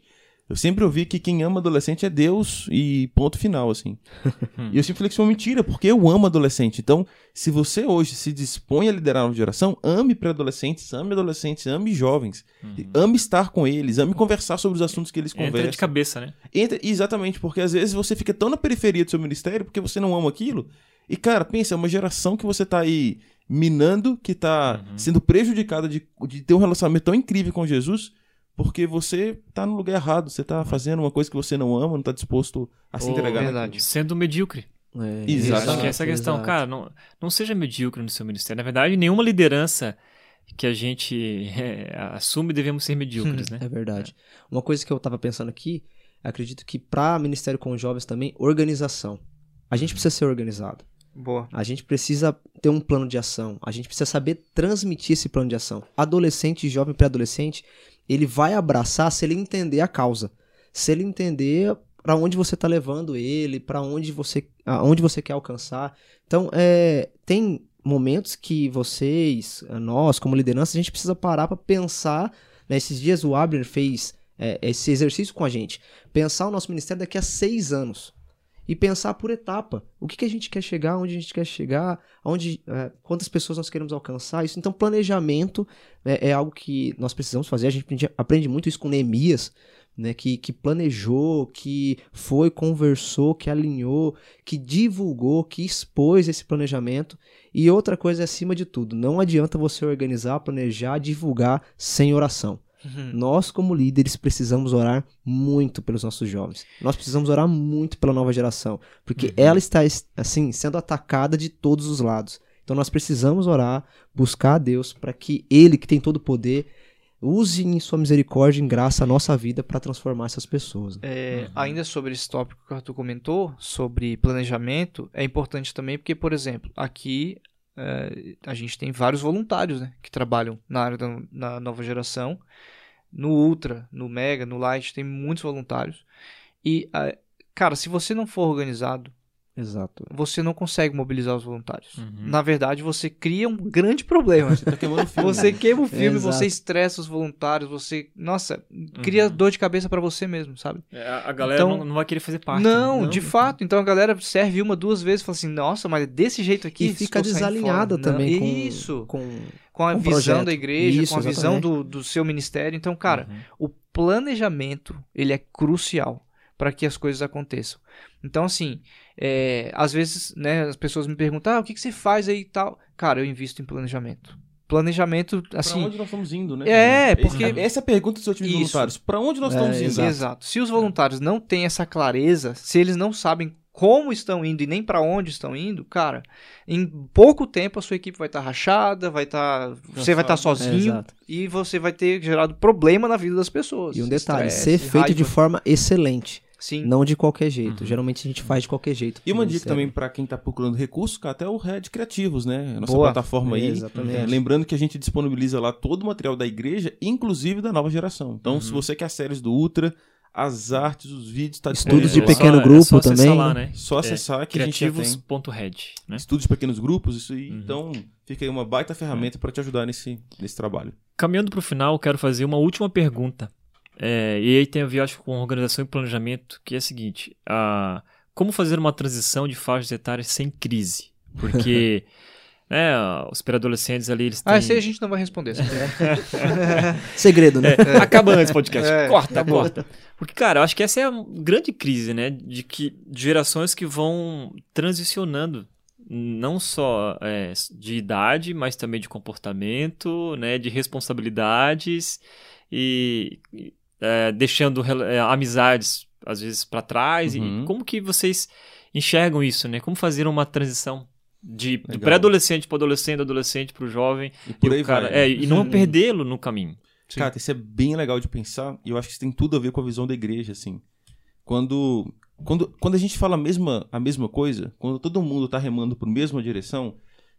Eu sempre ouvi que quem ama adolescente é Deus e ponto final, assim. e eu sempre falei que isso é uma mentira, porque eu amo adolescente. Então, se você hoje se dispõe a liderar a nova geração, ame pré-adolescentes, ame adolescentes, ame jovens. Uhum. Ame estar com eles, ame conversar sobre os assuntos que eles conversam. Entra de cabeça, né? Entra, exatamente, porque às vezes você fica tão na periferia do seu ministério porque você não ama aquilo. E, cara, pensa, é uma geração que você tá aí minando, que tá uhum. sendo prejudicada de, de ter um relacionamento tão incrível com Jesus porque você tá no lugar errado, você tá fazendo uma coisa que você não ama, não tá disposto a se oh, entregar. Verdade. Sendo medíocre. É, Exato. Acho que essa é a questão, exato. cara, não, não seja medíocre no seu ministério. Na verdade, nenhuma liderança que a gente é, assume devemos ser medíocres, hum, né? É verdade. Uma coisa que eu tava pensando aqui, acredito que para ministério com jovens também, organização. A gente precisa ser organizado. Boa. A gente precisa ter um plano de ação. A gente precisa saber transmitir esse plano de ação. Adolescente, jovem, pré-adolescente, ele vai abraçar se ele entender a causa. Se ele entender para onde você está levando ele, para onde você, aonde você quer alcançar. Então, é, tem momentos que vocês, nós, como liderança, a gente precisa parar para pensar. Né? Esses dias o Abner fez é, esse exercício com a gente. Pensar o nosso ministério daqui a seis anos e pensar por etapa. O que, que a gente quer chegar, onde a gente quer chegar, onde, é, quantas pessoas nós queremos alcançar. Isso, então, planejamento é, é algo que nós precisamos fazer. A gente aprende, muito isso com Neemias, né, que, que planejou, que foi, conversou, que alinhou, que divulgou, que expôs esse planejamento. E outra coisa, acima de tudo, não adianta você organizar, planejar, divulgar sem oração. Uhum. Nós, como líderes, precisamos orar muito pelos nossos jovens. Nós precisamos orar muito pela nova geração, porque uhum. ela está assim sendo atacada de todos os lados. Então nós precisamos orar, buscar a Deus para que Ele, que tem todo o poder, use em sua misericórdia, em graça, a nossa vida para transformar essas pessoas. né? É, Uhum. Ainda sobre esse tópico que o Arthur comentou, sobre planejamento, é importante também porque, por exemplo, aqui é, a gente tem vários voluntários né, que trabalham na área da na nova geração. No Ultra, no Mega, no Light, tem muitos voluntários. E, cara, se você não for organizado, Exato. você não consegue mobilizar os voluntários. Uhum. Na verdade, você cria um grande problema. Você tá queimando o filme. Você queima o filme, Exato. você estressa os voluntários, você, nossa, cria Uhum. dor de cabeça pra você mesmo, sabe? É, A galera Então- não, não vai querer fazer parte. não, né? de fato. Então a galera serve uma, duas vezes e fala assim, nossa, mas desse jeito aqui. E fica desalinhada. Não, também com, Isso. com Com a o visão projeto. da igreja, Isso, com a visão exatamente. do, do seu ministério. Então, cara, Uhum. o planejamento ele é crucial para que as coisas aconteçam. Então, assim, é, às vezes, né, as pessoas me perguntam, ah, o que, que você faz aí e tal? Cara, eu invisto em planejamento. Planejamento, Pra assim, onde nós estamos indo, né? É, Esse- porque- Essa é a pergunta dos seus times Isso. voluntários. Pra onde nós É, estamos indo? exato. Se os voluntários não têm essa clareza, se eles não sabem como estão indo e nem para onde estão indo, cara, em pouco tempo a sua equipe vai estar rachada, vai estar, você vai estar. É, sozinho exato. e você vai ter gerado problema na vida das pessoas. E um detalhe, Estresse, ser feito de raiva. forma excelente, sim. não de qualquer jeito. Uhum. Geralmente a gente faz de qualquer jeito. E uma dica também pra quem tá procurando recursos, cara, até o Red Criativos, né? A nossa Boa. plataforma É, aí. exatamente. É, lembrando que a gente disponibiliza lá todo o material da igreja, inclusive da nova geração. Então, Uhum. se você quer as séries do Ultra, as artes, os vídeos, tá Estudos de pequeno só- grupo só acessar também, Lá, né? Só acessar que a gente já tem. Criativos.red, né? Estudos de pequenos grupos, isso aí. Uhum. Então, fica aí uma baita ferramenta pra te ajudar nesse, nesse trabalho. Caminhando para o final, quero fazer uma última pergunta. É, e aí tem a ver, acho, com organização e planejamento, que é a seguinte: a, como fazer uma transição de faixas etárias sem crise? Porque né, os pré-adolescentes ali, eles têm... Ah, esse aí a gente não vai responder. sabe? Segredo, né? É, acaba antes o podcast. É, corta, tá corta. Porque, cara, eu acho que essa é a grande crise, né? De que de gerações que vão transicionando não só é, de idade, mas também de comportamento, né? De responsabilidades e e, é, deixando é, amizades às vezes para trás. Uhum. E como que vocês enxergam isso, né? Como fazer uma transição de do pré-adolescente para adolescente, do adolescente para o jovem E por e aí o cara, vai. é, e não perdê-lo no caminho. Cara, isso é bem legal de pensar e eu acho que isso tem tudo a ver com a visão da igreja, assim. Quando, quando, quando a gente fala a mesma, a mesma coisa, quando todo mundo tá remando para a mesma direção,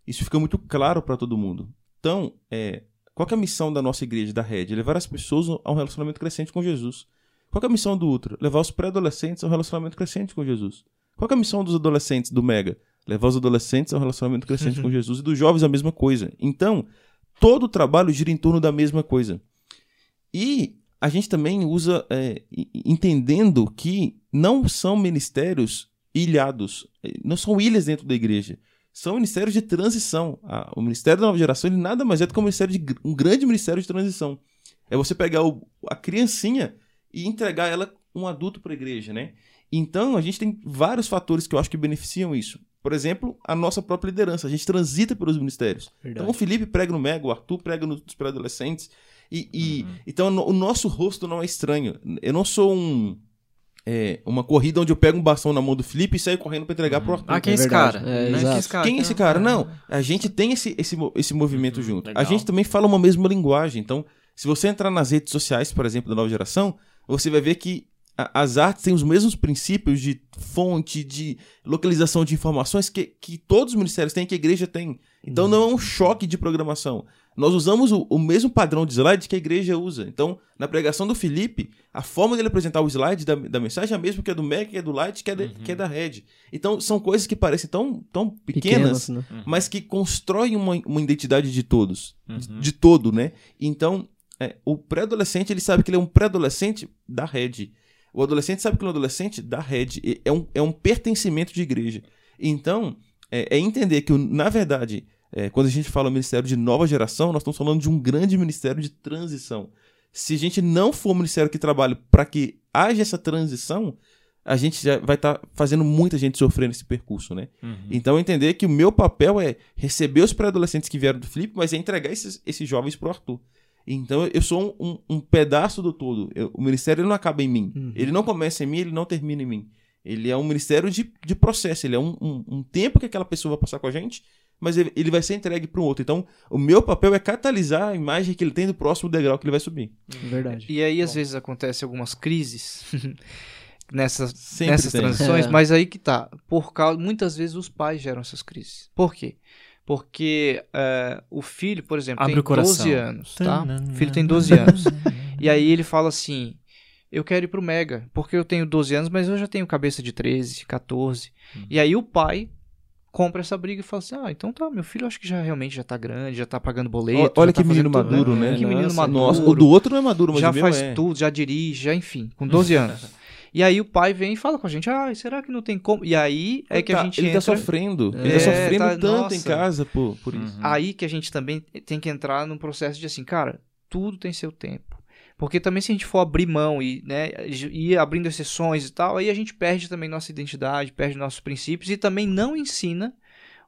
isso fica muito claro para todo mundo. Então, é, qual é a missão da nossa igreja, da Rede? Levar as pessoas a um relacionamento crescente com Jesus. Qual é a missão do Ultra? Levar os pré-adolescentes a um relacionamento crescente com Jesus. Qual é a missão dos adolescentes do Mega? Levar os adolescentes a um relacionamento crescente com Jesus. E dos jovens a mesma coisa. Então, todo o trabalho gira em torno da mesma coisa. E a gente também usa, é, entendendo que não são ministérios ilhados, eh, não são ilhas dentro da igreja. São ministérios de transição. Ah, o Ministério da Nova Geração ele nada mais é do que um, ministério de, um grande ministério de transição. É você pegar o- a criancinha e entregar ela um adulto para a igreja, né? Então, a gente tem vários fatores que eu acho que beneficiam isso. Por exemplo, a nossa própria liderança. A gente transita pelos ministérios. Então, o Felipe prega no Mega, o Arthur prega nos pré-adolescentes. E, e- então no- o nosso rosto não é estranho. Eu não sou um é, uma corrida onde eu pego um bastão na mão do Felipe e saio correndo pra entregar pro Arthur. Ah, quem é É esse cara? É, Né? Quem esse cara? Quem é esse cara? Não, a gente tem esse, esse, esse movimento Uhum, junto. legal. A gente também fala uma mesma linguagem. Então, se você entrar nas redes sociais, por exemplo, da nova geração, você vai ver que a- as artes têm os mesmos princípios de fonte, de localização de informações que, que todos os ministérios têm, que a igreja tem. Então não é um choque de programação. Nós usamos o, o mesmo padrão de slide que a igreja usa. Então, na pregação do Felipe, a forma dele apresentar o slide da, da mensagem é a mesma que é do Mac, que é do Light, que é, da- que é da Red. Então, são coisas que parecem tão, tão pequenas, Pequenas, né? mas que constroem uma, uma identidade de todos, de, Uhum. de todo, né? Então, é, o pré-adolescente, ele sabe que ele é um pré-adolescente da rede. O adolescente sabe que ele é um adolescente da rede. E É um, é um pertencimento de igreja. Então, é, é entender que, na verdade, é, quando a gente fala ministério de nova geração, nós estamos falando de um grande ministério de transição. Se a gente não for um ministério que trabalhe para que haja essa transição, a gente já vai estar fazendo muita gente sofrer nesse percurso, né? Uhum. Então entender que o meu papel é receber os pré-adolescentes que vieram do Felipe, mas é entregar esses, esses jovens pro Arthur. Então eu sou um, um- um pedaço do todo. Eu- o ministério não acaba em mim. Uhum. Ele não começa em mim, ele não termina em mim. Ele é um ministério de, de processo, ele é um, um, um tempo que aquela pessoa vai passar com a gente, mas ele, vai ser entregue para um outro. Então, o meu papel é catalisar a imagem que ele tem do próximo degrau que ele vai subir. Verdade. E aí, às vezes, acontece algumas crises nessas, Sempre nessas tem. transições, É. mas aí que tá. Por causa, muitas vezes os pais geram essas crises. Por quê? Porque é, o filho, por exemplo, Abre tem o coração. 12 anos, tá? O filho tem 12 anos. E aí ele fala assim: Eu quero ir pro Mega, porque eu tenho 12 anos, mas eu já tenho cabeça de 13, 14. E aí o pai compra essa briga e fala assim: Ah, então tá, meu filho acho que já realmente já tá grande, já tá pagando boleto. Olha tá que menino fazendo tudo, maduro, né? Que menino Nossa, maduro. Nossa, o do outro não é maduro, mas já faz é. tudo, já dirige, já enfim, com 12 anos. E aí o pai vem e fala com a gente: Ah, será que não tem como? E aí é que Tá, a gente ele entra... tá sofrendo. Ele É, tá sofrendo tá- tanto em nossa. casa por, por isso. Uhum. Aí que a gente também tem que entrar num processo de assim, cara, tudo tem seu tempo. Porque também se a gente for abrir mão e né, ir abrindo exceções e tal, aí a gente perde também nossa identidade, perde nossos princípios e também não ensina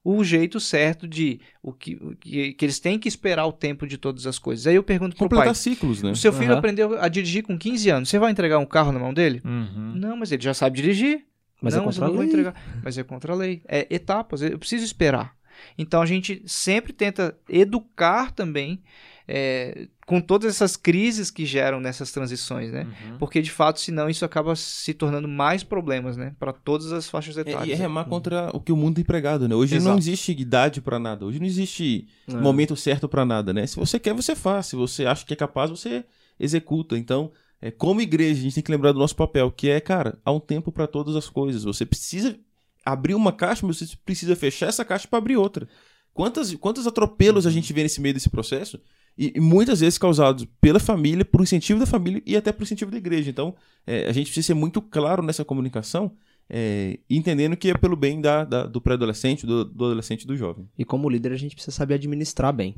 o jeito certo de o que, o que, que eles têm que esperar o tempo de todas as coisas. Aí eu pergunto pro Completar pai, ciclos, né? o seu filho Aham. aprendeu a dirigir com 15 anos, você vai entregar um carro na mão dele? Uhum. Não, mas ele já sabe dirigir. Mas não, é mas eu contra a não vou lei. entregar. Mas é contra a lei. É etapas, eu preciso esperar. Então a gente sempre tenta educar também é, com todas essas crises que geram nessas transições, né? Uhum. Porque de fato, senão isso acaba se tornando mais problemas, né? Para todas as faixas É, etárias. e é remar contra o que o mundo tem pregado, né? Hoje Exato. não existe idade pra nada. Hoje não existe É. momento certo pra nada, né? Se você quer, você faz. Se você acha que é capaz, você executa. Então, é, como igreja, a gente tem que lembrar do nosso papel, que é, cara, há um tempo pra todas as coisas. Você precisa abrir uma caixa, mas você precisa fechar essa caixa pra abrir outra. Quantas, quantos atropelos a gente vê nesse meio desse processo? E, e muitas vezes causados pela família, por incentivo da família e até por incentivo da igreja. Então, é, a gente precisa ser muito claro nessa comunicação, é, entendendo que é pelo bem da, da- do pré-adolescente, do, do adolescente e do jovem. E como líder, a gente precisa saber administrar bem.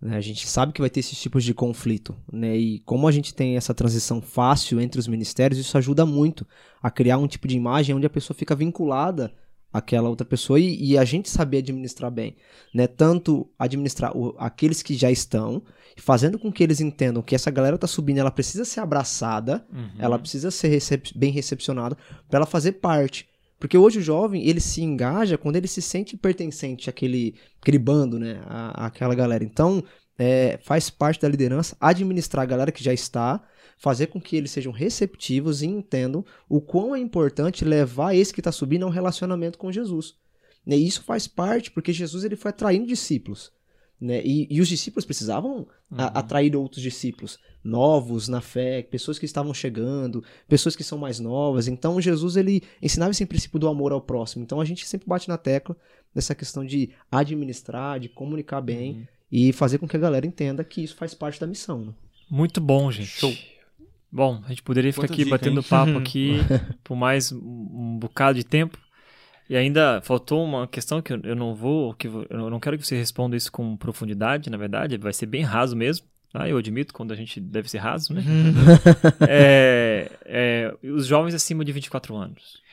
né? A gente sabe que vai ter esses tipos de conflito. Né? E como a gente tem essa transição fácil entre os ministérios, isso ajuda muito a criar um tipo de imagem onde a pessoa fica vinculada àquela outra pessoa e, e a gente saber administrar bem. Né? Tanto administrar o- aqueles que já estão, fazendo com que eles entendam que essa galera tá subindo, ela precisa ser abraçada, Uhum. ela precisa ser recep- bem recepcionada para ela fazer parte. Porque hoje o jovem, ele se engaja quando ele se sente pertencente àquele, àquele bando, né? À, àquela galera. Então, é, faz parte da liderança administrar a galera que já está, fazer com que eles sejam receptivos e entendam o quão é importante levar esse que está subindo a um relacionamento com Jesus. Né? E isso faz parte, porque Jesus ele foi atraindo discípulos. Né? E, e os discípulos precisavam a- atrair outros discípulos novos na fé, pessoas que estavam chegando, pessoas que são mais novas. Então Jesus ele ensinava esse princípio do amor ao próximo. Então a gente sempre bate na tecla nessa questão de administrar, de comunicar bem e fazer com que a galera entenda que isso faz parte da missão. Né? Muito bom, gente. Show. Bom, a gente poderia ficar aqui dica, batendo hein? papo aqui por mais um, bocado de tempo. E ainda faltou uma questão que eu, não vou, que eu não quero que você responda isso com profundidade, na verdade, vai ser bem raso mesmo. Tá? Eu admito quando a gente deve ser raso, né? é, é, os jovens acima de 24 anos.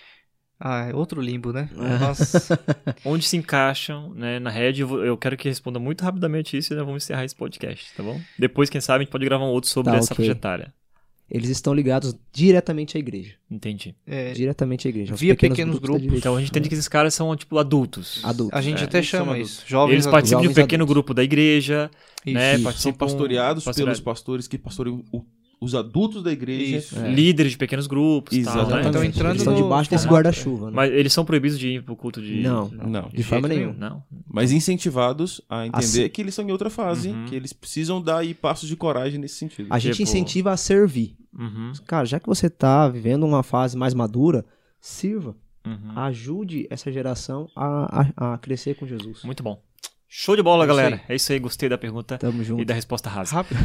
Ah, é outro limbo, né? Nossa. Onde se encaixam né, na rede? Eu, eu quero que responda muito rapidamente isso e nós vamos encerrar esse podcast, tá bom? Depois, quem sabe, a gente pode gravar um outro sobre Tá, essa ok. faixa etária. Eles estão ligados diretamente à igreja. Entendi. É, Diretamente à igreja. Via pequenos da grupos. direita. Então a gente entende que esses caras são, tipo, adultos. Adultos. a gente É, até chama isso. Jovens Eles participam de um Jovens pequeno adultos. grupo da igreja, Isso. né? Isso, Participam, São pastoreados pastoreados- pelos pastores que pastoreiam o- os adultos da igreja. Isso. É. líderes de pequenos grupos e tal, né? Exatamente. Então, entrando Eles estão no debaixo desse guarda-chuva. Né? Mas eles são proibidos de ir pro culto de... Não. Não. De forma jeito nenhuma. Não. Mas incentivados a entender Assim. que eles são em outra fase, Uhum. que eles precisam dar aí passos de coragem nesse sentido. A gente Tipo- incentiva a servir. Uhum, Cara, já que você tá vivendo uma fase mais madura, sirva. uhum. Ajude essa geração a, a, a crescer com Jesus. Muito bom. Show de bola, É galera. aí. É isso aí, gostei da pergunta Tamo e junto. da resposta rasa. Rápido.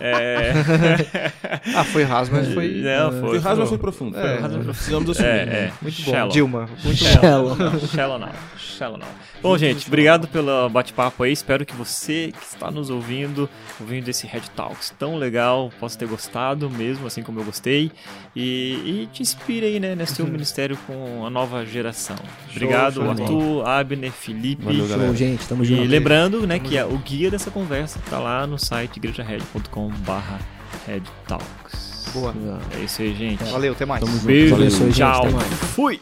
É... Ah, foi raso, mas foi. Não, foi, Foi raso, mas foi- foi profundo. É, Foi- raso- Precisamos assumir. É, é. Muito bom. Shallow. Dilma. Muito bom. Shallow não. Shallow não. Shallow não. Bom, gente, obrigado pelo bate-papo aí. Espero que você que está nos ouvindo, ouvindo esse Red Talks tão legal, possa ter gostado mesmo, assim como eu gostei. E, e te inspire aí, né, nesse seu ministério com a nova geração. Obrigado, show Arthur, Abner, Felipe. Valeu, galera. Show, gente. Tamo E junto. lembrando, né, que a- o guia dessa conversa tá lá no site igrejared.com/barra. Boa. É isso aí, gente. Valeu, até mais. Tamo junto. Beijo, Valeu. Gente. tchau. Até mais. Fui.